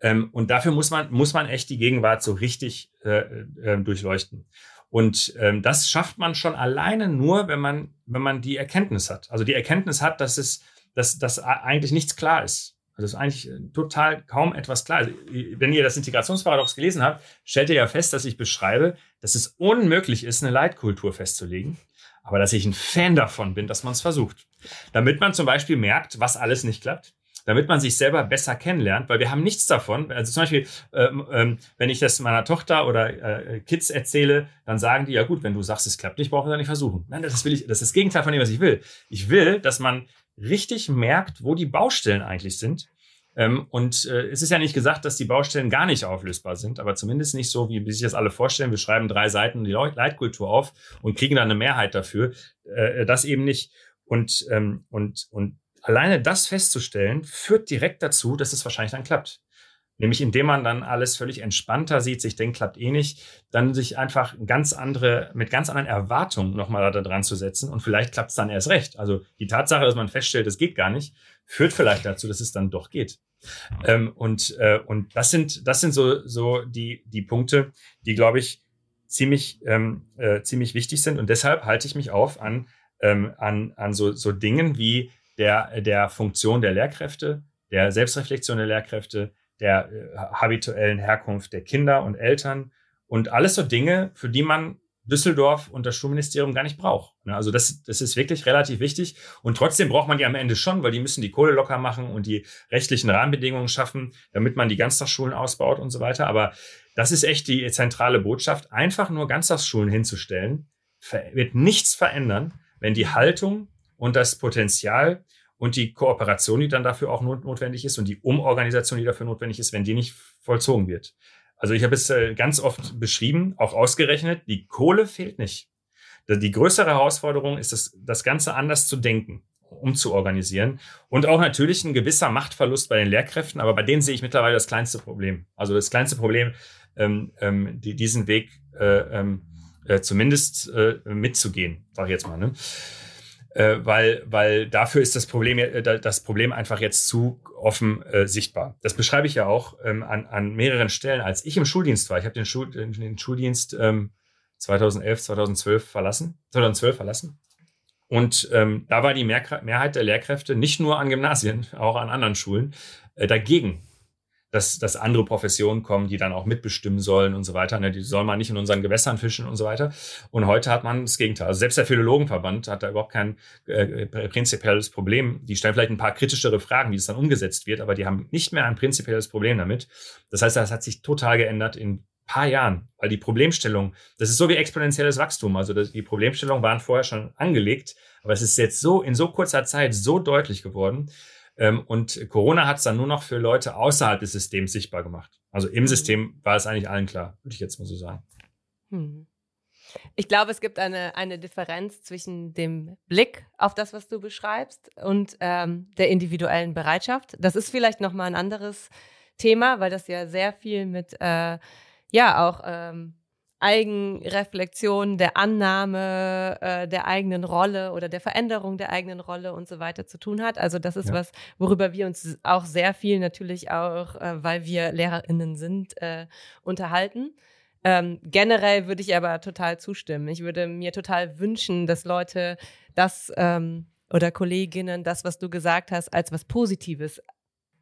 Ähm, und dafür muss man, muss man echt die Gegenwart so richtig äh, äh, durchleuchten. Und ähm, das schafft man schon alleine nur, wenn man, wenn man die Erkenntnis hat. Also die Erkenntnis hat, dass es, dass, dass eigentlich nichts klar ist. Also es ist eigentlich äh, total kaum etwas klar. Also, wenn ihr das Integrationsparadox gelesen habt, stellt ihr ja fest, dass ich beschreibe, dass es unmöglich ist, eine Leitkultur festzulegen, aber dass ich ein Fan davon bin, dass man es versucht. Damit man zum Beispiel merkt, was alles nicht klappt damit man sich selber besser kennenlernt, weil wir haben nichts davon. Also zum Beispiel, ähm, ähm, wenn ich das meiner Tochter oder äh, Kids erzähle, dann sagen die, ja gut, wenn du sagst, es klappt nicht, brauchen wir da nicht versuchen. Nein, das will ich, das ist das Gegenteil von dem, was ich will. Ich will, dass man richtig merkt, wo die Baustellen eigentlich sind. Ähm, und äh, es ist ja nicht gesagt, dass die Baustellen gar nicht auflösbar sind, aber zumindest nicht so, wie, wie sich das alle vorstellen. Wir schreiben drei Seiten die Leitkultur auf und kriegen dann eine Mehrheit dafür. Äh, das eben nicht. Und, ähm, und, und alleine das festzustellen, führt direkt dazu, dass es wahrscheinlich dann klappt. Nämlich indem man dann alles völlig entspannter sieht, sich denkt, klappt eh nicht, dann sich einfach ganz andere, mit ganz anderen Erwartungen nochmal da dran zu setzen und vielleicht klappt es dann erst recht. Also die Tatsache, dass man feststellt, es geht gar nicht, führt vielleicht dazu, dass es dann doch geht. Ähm, und, äh, und das sind, das sind so, so die, die Punkte, die, glaube ich, ziemlich, ähm, äh, ziemlich wichtig sind. Und deshalb halte ich mich auf an, ähm, an, an so, so Dingen wie der, der Funktion der Lehrkräfte, der Selbstreflexion der Lehrkräfte, der äh, habituellen Herkunft der Kinder und Eltern und alles so Dinge, für die man Düsseldorf und das Schulministerium gar nicht braucht. Ne, also das, das ist wirklich relativ wichtig. Und trotzdem braucht man die am Ende schon, weil die müssen die Kohle locker machen und die rechtlichen Rahmenbedingungen schaffen, damit man die Ganztagsschulen ausbaut und so weiter. Aber das ist echt die zentrale Botschaft. Einfach nur Ganztagsschulen hinzustellen, wird nichts verändern, wenn die Haltung und das Potenzial und die Kooperation, die dann dafür auch notwendig ist und die Umorganisation, die dafür notwendig ist, wenn die nicht vollzogen wird. Also ich habe es äh, ganz oft beschrieben, auch ausgerechnet, die Kohle fehlt nicht. Die größere Herausforderung ist es, das Ganze anders zu denken, umzuorganisieren und auch natürlich ein gewisser Machtverlust bei den Lehrkräften, aber bei denen sehe ich mittlerweile das kleinste Problem. Also das kleinste Problem, ähm, ähm, die, diesen Weg äh, ähm, äh, zumindest äh, mitzugehen, sage ich jetzt mal. Ne? Äh, weil, weil dafür ist das Problem, äh, das Problem einfach jetzt zu offen äh, sichtbar. Das beschreibe ich ja auch ähm, an, an mehreren Stellen. Als ich im Schuldienst war, ich habe den, Schul, den Schuldienst ähm, 2011, 2012 verlassen, 2012 verlassen. Und ähm, da war die Mehrheit der Lehrkräfte nicht nur an Gymnasien, auch an anderen Schulen äh, dagegen, dass, dass andere Professionen kommen, die dann auch mitbestimmen sollen und so weiter. Ne? Die soll man nicht in unseren Gewässern fischen und so weiter. Und heute hat man das Gegenteil. Also selbst der Philologenverband hat da überhaupt kein äh, prinzipielles Problem. Die stellen vielleicht ein paar kritischere Fragen, wie es dann umgesetzt wird, aber die haben nicht mehr ein prinzipielles Problem damit. Das heißt, das hat sich total geändert in paar Jahren, weil die Problemstellung, das ist so wie exponentielles Wachstum. Also die Problemstellungen waren vorher schon angelegt, aber es ist jetzt so in so kurzer Zeit so deutlich geworden, und Corona hat es dann nur noch für Leute außerhalb des Systems sichtbar gemacht. Also im mhm. System war es eigentlich allen klar, würde ich jetzt mal so sagen. Hm. Ich glaube, es gibt eine, eine Differenz zwischen dem Blick auf das, was du beschreibst, und ähm, der individuellen Bereitschaft. Das ist vielleicht nochmal ein anderes Thema, weil das ja sehr viel mit, äh, ja, auch ähm, Eigenreflexion, der Annahme äh, der eigenen Rolle oder der Veränderung der eigenen Rolle und so weiter zu tun hat. Also das ist ja. was, worüber wir uns auch sehr viel natürlich auch, äh, weil wir LehrerInnen sind, äh, unterhalten. Ähm, generell würde ich aber total zustimmen. Ich würde mir total wünschen, dass Leute das ähm, oder Kolleginnen das, was du gesagt hast, als was Positives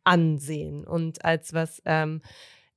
ansehen und als was ähm,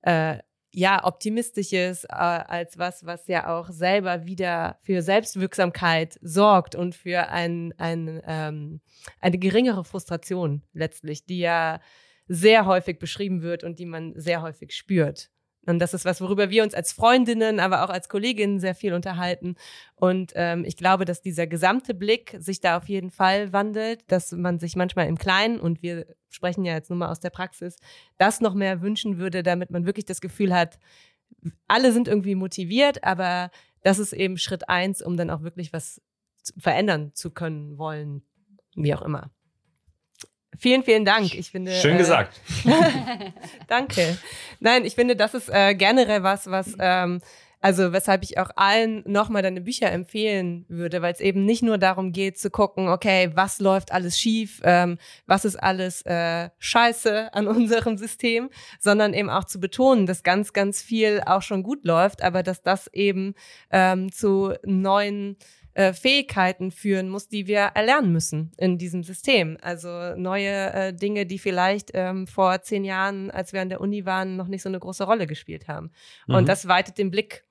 äh, ja, optimistisches, äh, als was, was ja auch selber wieder für Selbstwirksamkeit sorgt und für ein, ein, ähm, eine geringere Frustration letztlich, die ja sehr häufig beschrieben wird und die man sehr häufig spürt. Und das ist was, worüber wir uns als Freundinnen, aber auch als Kolleginnen sehr viel unterhalten. Und ähm, ich glaube, dass dieser gesamte Blick sich da auf jeden Fall wandelt, dass man sich manchmal im Kleinen, und wir sprechen ja jetzt nur mal aus der Praxis, das noch mehr wünschen würde, damit man wirklich das Gefühl hat, alle sind irgendwie motiviert, aber das ist eben Schritt eins, um dann auch wirklich was verändern zu können, wollen, wie auch immer. Vielen, vielen Dank. Ich finde. Schön äh, gesagt. danke. Nein, ich finde, das ist äh, generell was, was ähm, also weshalb ich auch allen nochmal deine Bücher empfehlen würde, weil es eben nicht nur darum geht zu gucken, okay, was läuft alles schief, ähm, was ist alles äh, scheiße an unserem System, sondern eben auch zu betonen, dass ganz, ganz viel auch schon gut läuft, aber dass das eben ähm, zu neuen äh, Fähigkeiten führen muss, die wir erlernen müssen in diesem System. Also neue äh, Dinge, die vielleicht ähm, vor zehn Jahren, als wir an der Uni waren, noch nicht so eine große Rolle gespielt haben. Mhm. Und das weitet den Blick.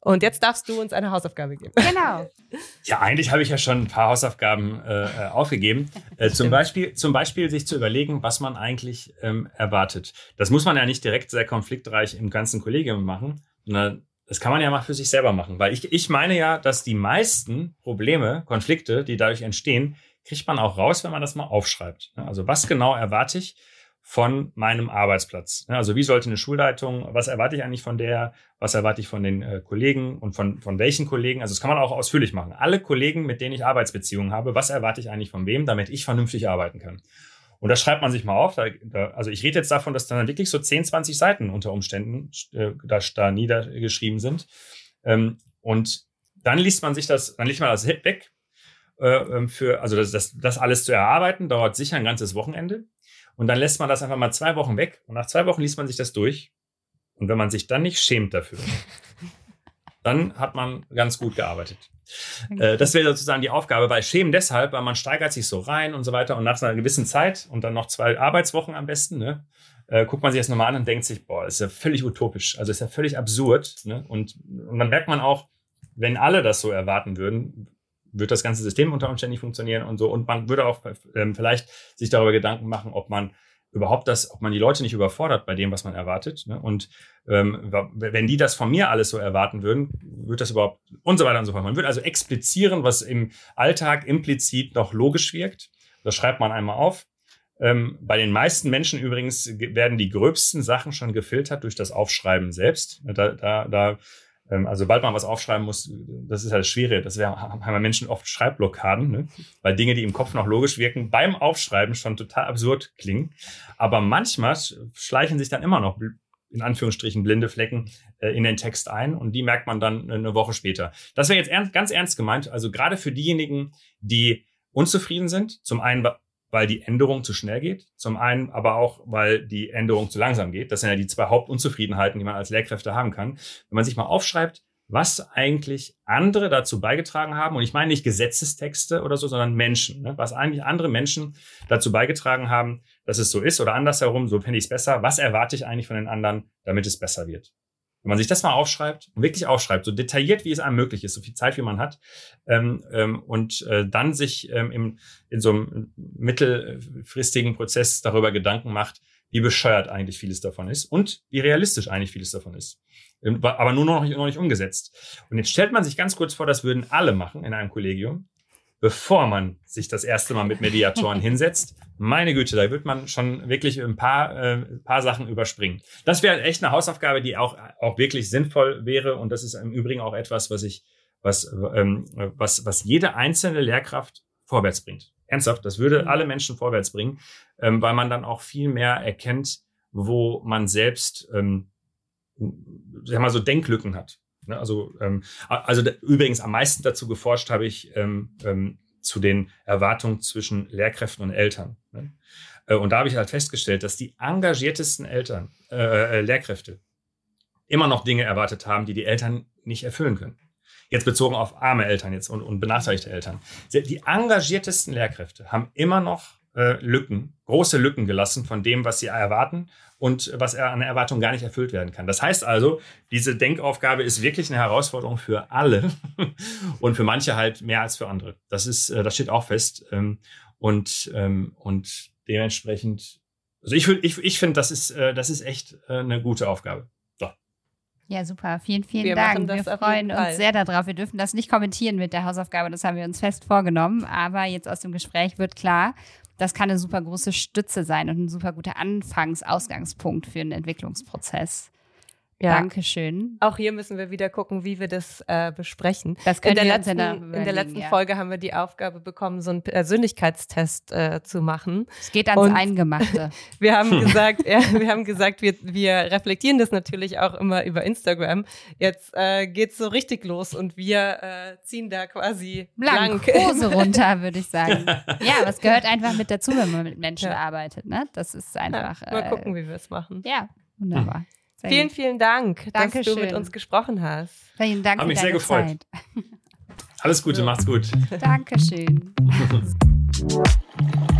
Und jetzt darfst du uns eine Hausaufgabe geben. Genau. Ja, eigentlich habe ich ja schon ein paar Hausaufgaben äh, äh aufgegeben. Äh, zum, Beispiel, zum Beispiel sich zu überlegen, was man eigentlich ähm, erwartet. Das muss man ja nicht direkt sehr konfliktreich im ganzen Kollegium machen, sondern das kann man ja mal für sich selber machen, weil ich, ich meine ja, dass die meisten Probleme, Konflikte, die dadurch entstehen, kriegt man auch raus, wenn man das mal aufschreibt. Also was genau erwarte ich von meinem Arbeitsplatz? Also wie sollte eine Schulleitung, was erwarte ich eigentlich von der, was erwarte ich von den äh, Kollegen und von, von welchen Kollegen? Also das kann man auch ausführlich machen. Alle Kollegen, mit denen ich Arbeitsbeziehungen habe, was erwarte ich eigentlich von wem, damit ich vernünftig arbeiten kann? Und das schreibt man sich mal auf. Da, da, also ich rede jetzt davon, dass dann wirklich so 10, 20 Seiten unter Umständen äh, da, da niedergeschrieben sind. Ähm, und dann liest man sich das, dann liest man das weg. Äh, ähm, für, also das, das, das alles zu erarbeiten, dauert sicher ein ganzes Wochenende. Und dann lässt man das einfach mal zwei Wochen weg. Und nach zwei Wochen liest man sich das durch. Und wenn man sich dann nicht schämt dafür, dann hat man ganz gut gearbeitet. Äh, das wäre sozusagen die Aufgabe bei Schämen deshalb, weil man steigert sich so rein und so weiter und nach einer gewissen Zeit und dann noch zwei Arbeitswochen am besten, ne, äh, guckt man sich das nochmal an und denkt sich, boah, ist ja völlig utopisch, also ist ja völlig absurd. Ne? Und, und dann merkt man auch, wenn alle das so erwarten würden, wird das ganze System unter Umständen nicht funktionieren und so. Und man würde auch ähm, vielleicht sich darüber Gedanken machen, ob man überhaupt das, ob man die Leute nicht überfordert bei dem, was man erwartet. Ne? Und ähm, wenn die das von mir alles so erwarten würden, wird das überhaupt und so weiter und so fort. Man würde also explizieren, was im Alltag implizit noch logisch wirkt. Das schreibt man einmal auf. Ähm, bei den meisten Menschen übrigens werden die gröbsten Sachen schon gefiltert durch das Aufschreiben selbst. Da, da, da also sobald man was aufschreiben muss, das ist ja das Schwere. Das wär, haben wir Menschen oft Schreibblockaden, ne? weil Dinge, die im Kopf noch logisch wirken, beim Aufschreiben schon total absurd klingen. Aber manchmal schleichen sich dann immer noch in Anführungsstrichen blinde Flecken äh, in den Text ein und die merkt man dann eine Woche später. Das wäre jetzt ernst, ganz ernst gemeint. Also gerade für diejenigen, die unzufrieden sind, zum einen weil die Änderung zu schnell geht, zum einen aber auch, weil die Änderung zu langsam geht. Das sind ja die zwei Hauptunzufriedenheiten, die man als Lehrkräfte haben kann. Wenn man sich mal aufschreibt, was eigentlich andere dazu beigetragen haben, und ich meine nicht Gesetzestexte oder so, sondern Menschen, ne? was eigentlich andere Menschen dazu beigetragen haben, dass es so ist oder andersherum, so finde ich es besser. Was erwarte ich eigentlich von den anderen, damit es besser wird? Wenn man sich das mal aufschreibt, wirklich aufschreibt, so detailliert wie es einem möglich ist, so viel Zeit wie man hat, ähm, ähm, und äh, dann sich ähm, im, in so einem mittelfristigen Prozess darüber Gedanken macht, wie bescheuert eigentlich vieles davon ist und wie realistisch eigentlich vieles davon ist. Ähm, aber nur noch nicht, noch nicht umgesetzt. Und jetzt stellt man sich ganz kurz vor, das würden alle machen in einem Kollegium. Bevor man sich das erste Mal mit Mediatoren hinsetzt. Meine Güte, da wird man schon wirklich ein paar, äh, paar Sachen überspringen. Das wäre echt eine Hausaufgabe, die auch, auch wirklich sinnvoll wäre. Und das ist im Übrigen auch etwas, was ich, was, ähm, was, was jede einzelne Lehrkraft vorwärts bringt. Ernsthaft, das würde mhm. alle Menschen vorwärts bringen, ähm, weil man dann auch viel mehr erkennt, wo man selbst, ähm, sag mal so Denklücken hat. Ne? Also, ähm, also übrigens am meisten dazu geforscht habe ich ähm, ähm, zu den Erwartungen zwischen Lehrkräften und Eltern. Ne? Äh, und da habe ich halt festgestellt, dass die engagiertesten Eltern, äh, äh, Lehrkräfte immer noch Dinge erwartet haben, die die Eltern nicht erfüllen können. Jetzt bezogen auf arme Eltern jetzt und, und benachteiligte Eltern. Die engagiertesten Lehrkräfte haben immer noch äh, Lücken, große Lücken gelassen von dem, was sie erwarten und was an Erwartung gar nicht erfüllt werden kann. Das heißt also, diese Denkaufgabe ist wirklich eine Herausforderung für alle und für manche halt mehr als für andere. Das ist, äh, das steht auch fest ähm, und und und dementsprechend, also ich ich, ich finde, das ist äh, das ist echt äh, eine gute Aufgabe. So. Ja, super. Vielen, vielen wir Dank. Wir freuen uns sehr darauf. Wir dürfen das nicht kommentieren mit der Hausaufgabe, das haben wir uns fest vorgenommen. Aber jetzt aus dem Gespräch wird klar, das kann eine super große Stütze sein und ein super guter Anfangs-Ausgangspunkt für einen Entwicklungsprozess. Ja. Dankeschön. Auch hier müssen wir wieder gucken, wie wir das äh, besprechen. Das können in der wir letzten, in der letzten ja. Folge haben wir die Aufgabe bekommen, so einen Persönlichkeitstest äh, zu machen. Es geht ans Und Eingemachte. wir haben gesagt, ja, wir haben gesagt, wir, wir reflektieren das natürlich auch immer über Instagram. Jetzt äh, geht's so richtig los und wir äh, ziehen da quasi blank, blank. Hose runter, würde ich sagen. ja, aber es gehört einfach mit dazu, wenn man mit Menschen ja. arbeitet. Ne? Das ist einfach. Ja, mal äh, gucken, wie wir es machen. Ja, wunderbar. Vielen, vielen Dank, Dankeschön. dass du mit uns gesprochen hast. Vielen Dank. Hat mich sehr gefreut. Zeit. Alles Gute, macht's gut. Dankeschön.